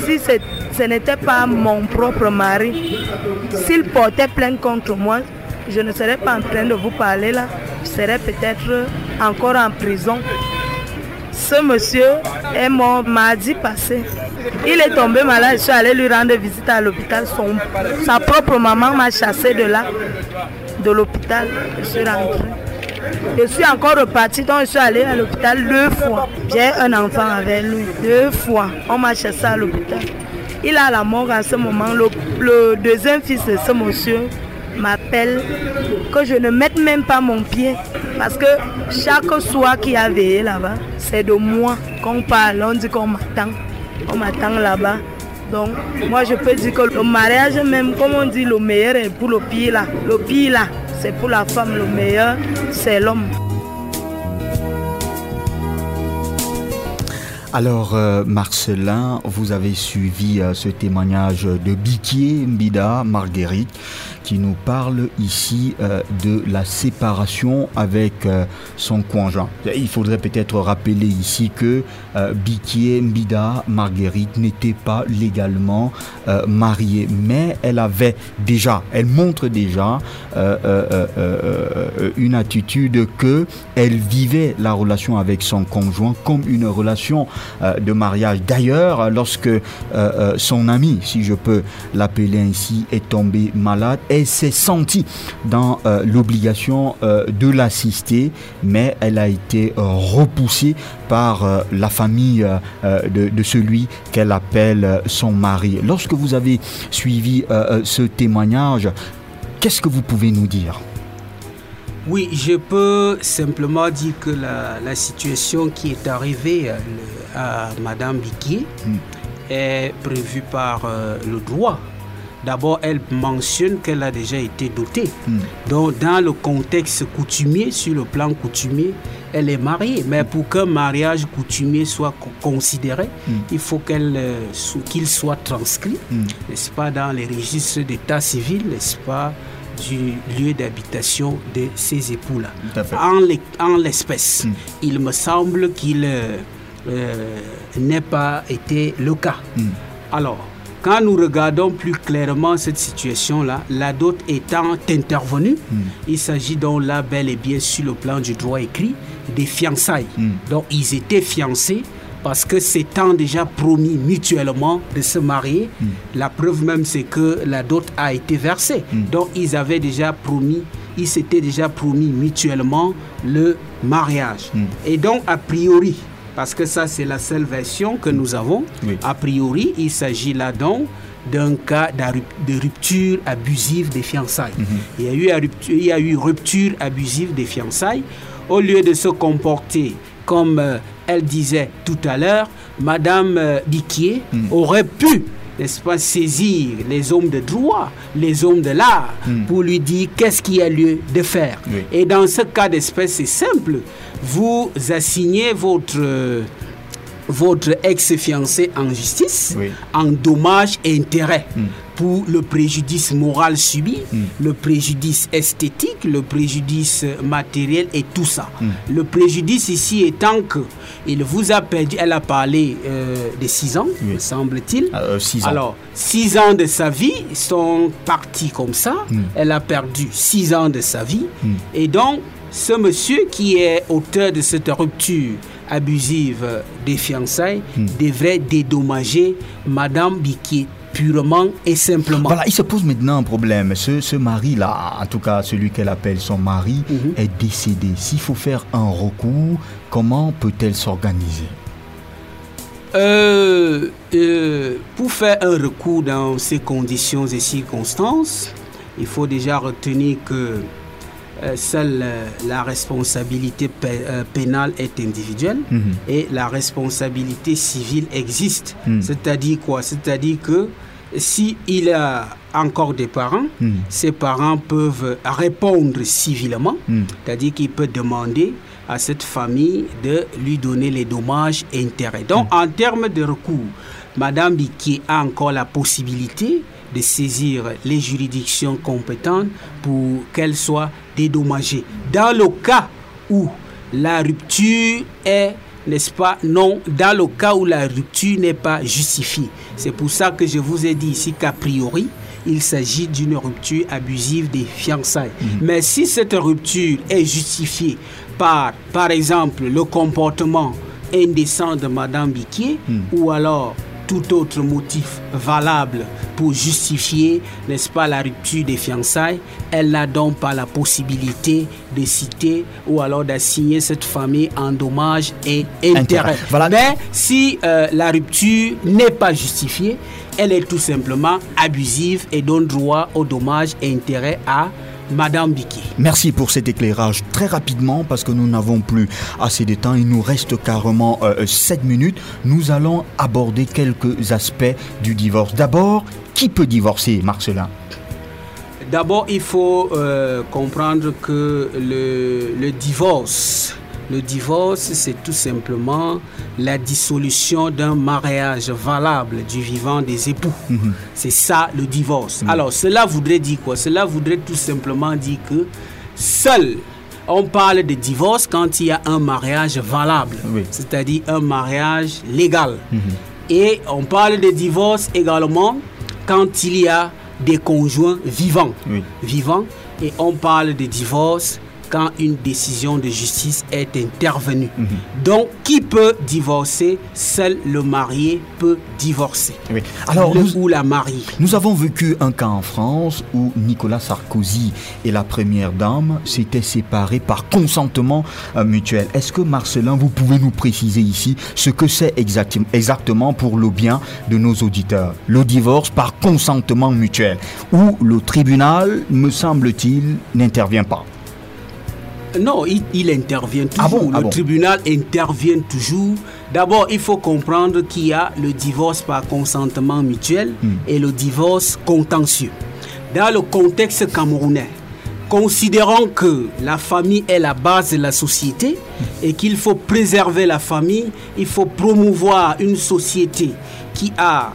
Si ce n'était pas mon propre mari, s'il portait plainte contre moi, je ne serais pas en train de vous parler là. Je serais peut-être encore en prison. Ce monsieur est mort mardi passé. Il est tombé malade, je suis allée lui rendre visite à l'hôpital. Son- sa propre maman m'a chassé de là, de l'hôpital. Je suis rentrée. Je suis encore repartie, donc je suis allée à l'hôpital deux fois. J'ai un enfant avec lui, deux fois. On m'a chassé à l'hôpital. Il a la mort à ce moment. Le, le deuxième fils de ce monsieur m'appelle que je ne mette même pas mon pied. Parce que chaque soir qu'il a veillé là-bas, c'est de moi qu'on parle. On dit qu'on m'attend. On m'attend là-bas. Donc, moi, je peux dire que le mariage, même, comme on dit, le meilleur est pour le pire là. Le pire là, c'est pour la femme. Le meilleur, c'est l'homme. Alors, euh, Marcelin, vous avez suivi euh, ce témoignage de Biquier Mbida Marguerite qui nous parle ici euh, de la séparation avec euh, son conjoint. Il faudrait peut-être rappeler ici que euh, Biquier Mbida Marguerite n'était pas légalement euh, mariée, mais elle avait déjà, elle montre déjà une attitude que elle vivait la relation avec son conjoint comme une relation de mariage. D'ailleurs, lorsque son ami, si je peux l'appeler ainsi, est tombé malade, elle s'est sentie dans euh, l'obligation euh, de l'assister, mais elle a été euh, repoussée par la famille de, de celui qu'elle appelle son mari. Lorsque vous avez suivi ce témoignage, qu'est-ce que vous pouvez nous dire? Oui, je peux simplement dire que la, la situation qui est arrivée le- à Madame Biquier est prévue par le droit. D'abord, elle mentionne qu'elle a déjà été dotée. Donc, dans le contexte coutumier, sur le plan coutumier, elle est mariée. Mais pour qu'un mariage coutumier soit co- considéré, il faut qu'elle, euh, qu'il soit transcrit, n'est-ce pas, dans les registres d'état civil, n'est-ce pas, du lieu d'habitation de ces époux-là. En l'e- En l'espèce, il me semble qu'il euh, euh, n'ait pas été le cas. Alors, quand nous regardons plus clairement cette situation-là, la dot étant intervenue, il s'agit donc là bel et bien sur le plan du droit écrit des fiançailles. Donc ils étaient fiancés parce que s'étant déjà promis mutuellement de se marier, la preuve même c'est que la dot a été versée. Donc ils avaient déjà promis, ils s'étaient déjà promis mutuellement le mariage. Et donc a priori, parce que ça c'est la seule version que nous avons, a priori il s'agit là donc d'un cas de rupture abusive des fiançailles. il, y a eu, à rupture- il y a eu rupture abusive des fiançailles. Au lieu de se comporter comme euh, elle disait tout à l'heure, Madame euh, Biquier aurait pu n'est-ce pas, saisir les hommes de droit, les hommes de l'art, pour lui dire qu'est-ce qu'il y a lieu de faire. Et dans ce cas d'espèce, c'est simple. Vous assignez votre, votre ex-fiancé en justice, en dommages et intérêts pour le préjudice moral subi, le préjudice esthétique, le préjudice matériel et tout ça. Le préjudice ici étant que il vous a perdu, elle a parlé euh, de 6 ans, me semble-t-il. six ans. Alors, 6 ans de sa vie sont partis comme ça. Elle a perdu 6 ans de sa vie. Et donc, ce monsieur qui est auteur de cette rupture abusive des fiançailles devrait dédommager Madame Biquier purement et simplement. Voilà, il se pose maintenant un problème. Ce, ce mari-là, en tout cas celui qu'elle appelle son mari, est décédé. S'il faut faire un recours, comment peut-elle s'organiser? Euh, euh, pour faire un recours dans ces conditions et circonstances, il faut déjà retenir que seule euh, la responsabilité euh, pénale est individuelle Mhm. et la responsabilité civile existe. Mhm. C'est-à-dire quoi? C'est-à-dire que si il a encore des parents, Mhm. ses parents peuvent répondre civilement, Mhm. c'est-à-dire qu'il peut demander à cette famille de lui donner les dommages et intérêts. Donc, en termes de recours, Madame Biquier a encore la possibilité de saisir les juridictions compétentes pour qu'elles soient dédommagées. Dans le cas où la rupture est n'est-ce pas Non, dans le cas où la rupture n'est pas justifiée. C'est pour ça que je vous ai dit ici qu'a priori, il s'agit d'une rupture abusive des fiançailles. Mais si cette rupture est justifiée par, par exemple, le comportement indécent de Madame Biquier ou alors tout autre motif valable pour justifier, n'est-ce pas, la rupture des fiançailles, elle n'a donc pas la possibilité de citer ou alors d'assigner cette famille en dommages et intérêts. Mais si euh, la rupture n'est pas justifiée, elle est tout simplement abusive et donne droit aux dommages et intérêts à Madame Biquet. Merci pour cet éclairage très rapidement parce que nous n'avons plus assez de temps. Il nous reste carrément 7 minutes. Nous allons aborder quelques aspects du divorce. D'abord, qui peut divorcer, Marcelin? D'abord, il faut euh, comprendre que le, le divorce, le divorce, c'est tout simplement la dissolution d'un mariage valable du vivant des époux. C'est ça le divorce. Alors, cela voudrait dire quoi? Cela voudrait tout simplement dire que seul, on parle de divorce quand il y a un mariage valable, c'est-à-dire un mariage légal. Et on parle de divorce également quand il y a des conjoints vivants. Vivants. Et on parle de divorce quand une décision de justice est intervenue. Mhm. Donc, qui peut divorcer Seul le marié peut divorcer. Oui. Alors, Le nous- ou la mariée. Nous avons vécu un cas en France où Nicolas Sarkozy et la première dame s'étaient séparés par consentement euh, mutuel. Est-ce que Marcelin, vous pouvez nous préciser ici ce que c'est exacti- exactement pour le bien de nos auditeurs? Le divorce par consentement mutuel, où le tribunal, me semble-t-il, n'intervient pas. Non, il, il intervient toujours. Ah bon, ah le bon. tribunal intervient toujours. D'abord, il faut comprendre qu'il y a le divorce par consentement mutuel Hmm. et le divorce contentieux. Dans le contexte camerounais, considérant que la famille est la base de la société et qu'il faut préserver la famille, il faut promouvoir une société qui a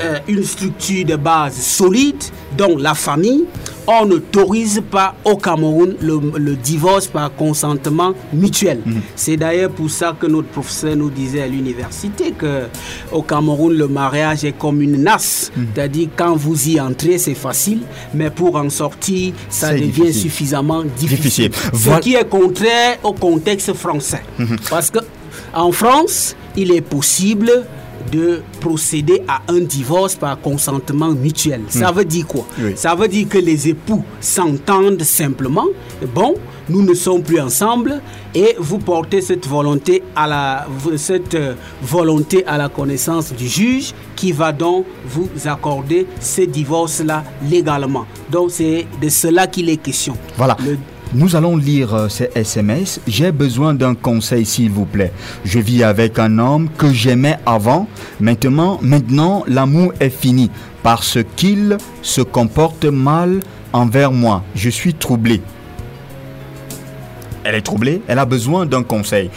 euh, une structure de base solide, donc la famille, on n'autorise pas au Cameroun le, le divorce par consentement mutuel. C'est d'ailleurs pour ça que notre professeur nous disait à l'université que au Cameroun le mariage est comme une nasse, c'est-à-dire quand vous y entrez c'est facile, mais pour en sortir ça devient difficile. suffisamment difficile. Difficile. Ce qui est contraire au contexte français. Mhm. Parce que en France, il est possible de procéder à un divorce par consentement mutuel. Ça Mhm. veut dire quoi? Oui. Ça veut dire que les époux s'entendent simplement. Bon, nous ne sommes plus ensemble et vous portez cette volonté à la cette euh, volonté à la connaissance du juge qui va donc vous accorder ce divorce là légalement. Donc c'est de cela qu'il est question. Voilà. Le- Nous allons lire euh, ces SMS. J'ai besoin d'un conseil, s'il vous plaît. Je vis avec un homme que j'aimais avant. Maintenant, maintenant, l'amour est fini parce qu'il se comporte mal envers moi. Je suis troublé. Elle est troublée, elle a besoin d'un conseil.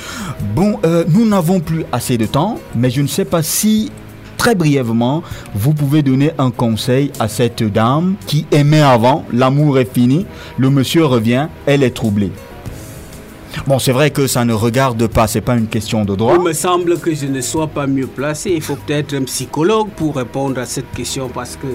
Bon, euh, nous n'avons plus assez de temps, mais je ne sais pas si, très brièvement, vous pouvez donner un conseil à cette dame qui aimait avant, l'amour est fini, le monsieur revient, elle est troublée. Bon, c'est vrai que ça ne regarde pas, c'est pas une question de droit. Il me semble que je ne sois pas mieux placé. Il faut peut-être un psychologue pour répondre à cette question parce que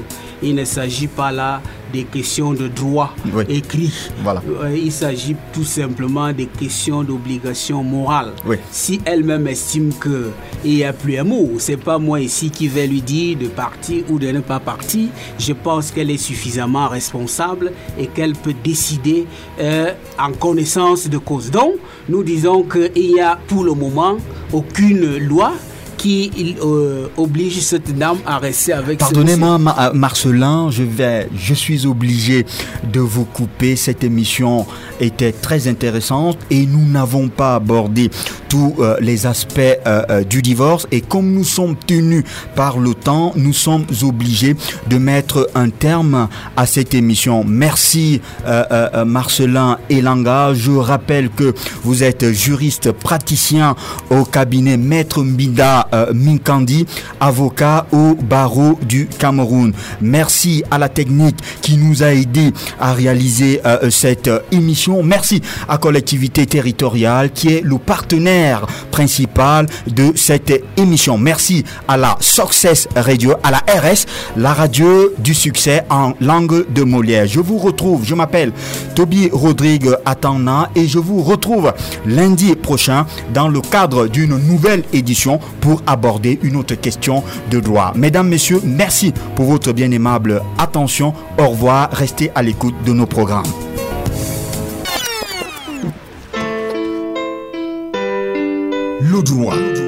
il ne s'agit pas là des questions de droit Oui. écrit. Voilà. Euh, Il s'agit tout simplement des questions d'obligation morale. Oui. Si elle-même estime que il n'y a plus amour, c'est pas moi ici qui vais lui dire de partir ou de ne pas partir. Je pense qu'elle est suffisamment responsable et qu'elle peut décider euh, en connaissance de cause. Donc, nous disons qu'il n'y a pour le moment aucune loi qui euh, oblige cette dame à rester avec Pardonnez-moi, euh, Marcelin, je vais, je suis obligé de vous couper. Cette émission était très intéressante et nous n'avons pas abordé tous euh, les aspects euh, du divorce. Et comme nous sommes tenus par le temps, nous sommes obligés de mettre un terme à cette émission. Merci, Marcelin Elanga. Je rappelle que vous êtes juriste praticien au cabinet Maître Mbida euh, Minkandi, avocat au barreau du Cameroun. Merci à la technique qui nous a aidé à réaliser euh, cette euh, émission. Merci à Collectivité Territoriale qui est le partenaire principal de cette émission. Merci à la Success Radio, à la RS, la radio du succès en langue de Molière. Je vous retrouve, je m'appelle Toby Rodrigue Atana et je vous retrouve lundi prochain dans le cadre d'une nouvelle édition pour aborder une autre question de droit. Mesdames, Messieurs, merci pour votre bien aimable attention. Au revoir, restez à l'écoute de nos programmes. Le.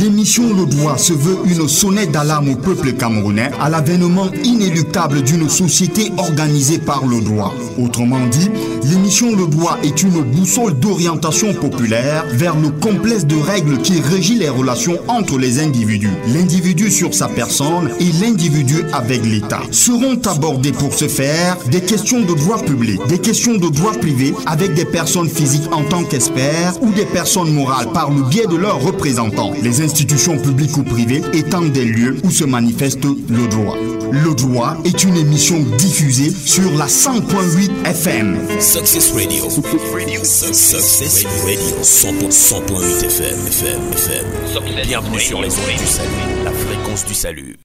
L'émission Le droit se veut une sonnette d'alarme au peuple camerounais à l'avènement inéluctable d'une société organisée par le droit. Autrement dit, l'émission Le droit est une boussole d'orientation populaire vers le complexe de règles qui régit les relations entre les individus, l'individu sur sa personne et l'individu avec l'État. Seront abordées pour ce faire des questions de droit public, des questions de droit privé avec des personnes physiques en tant qu'experts ou des personnes morales par le biais de leurs représentants. Institutions publiques ou privées étant des lieux où se manifeste le droit. Le droit est une émission diffusée sur la 100.8 FM. Success Radio. Success Radio. 100.8 FM. FM. FM. Bienvenue sur les ondes du salut. La fréquence du salut.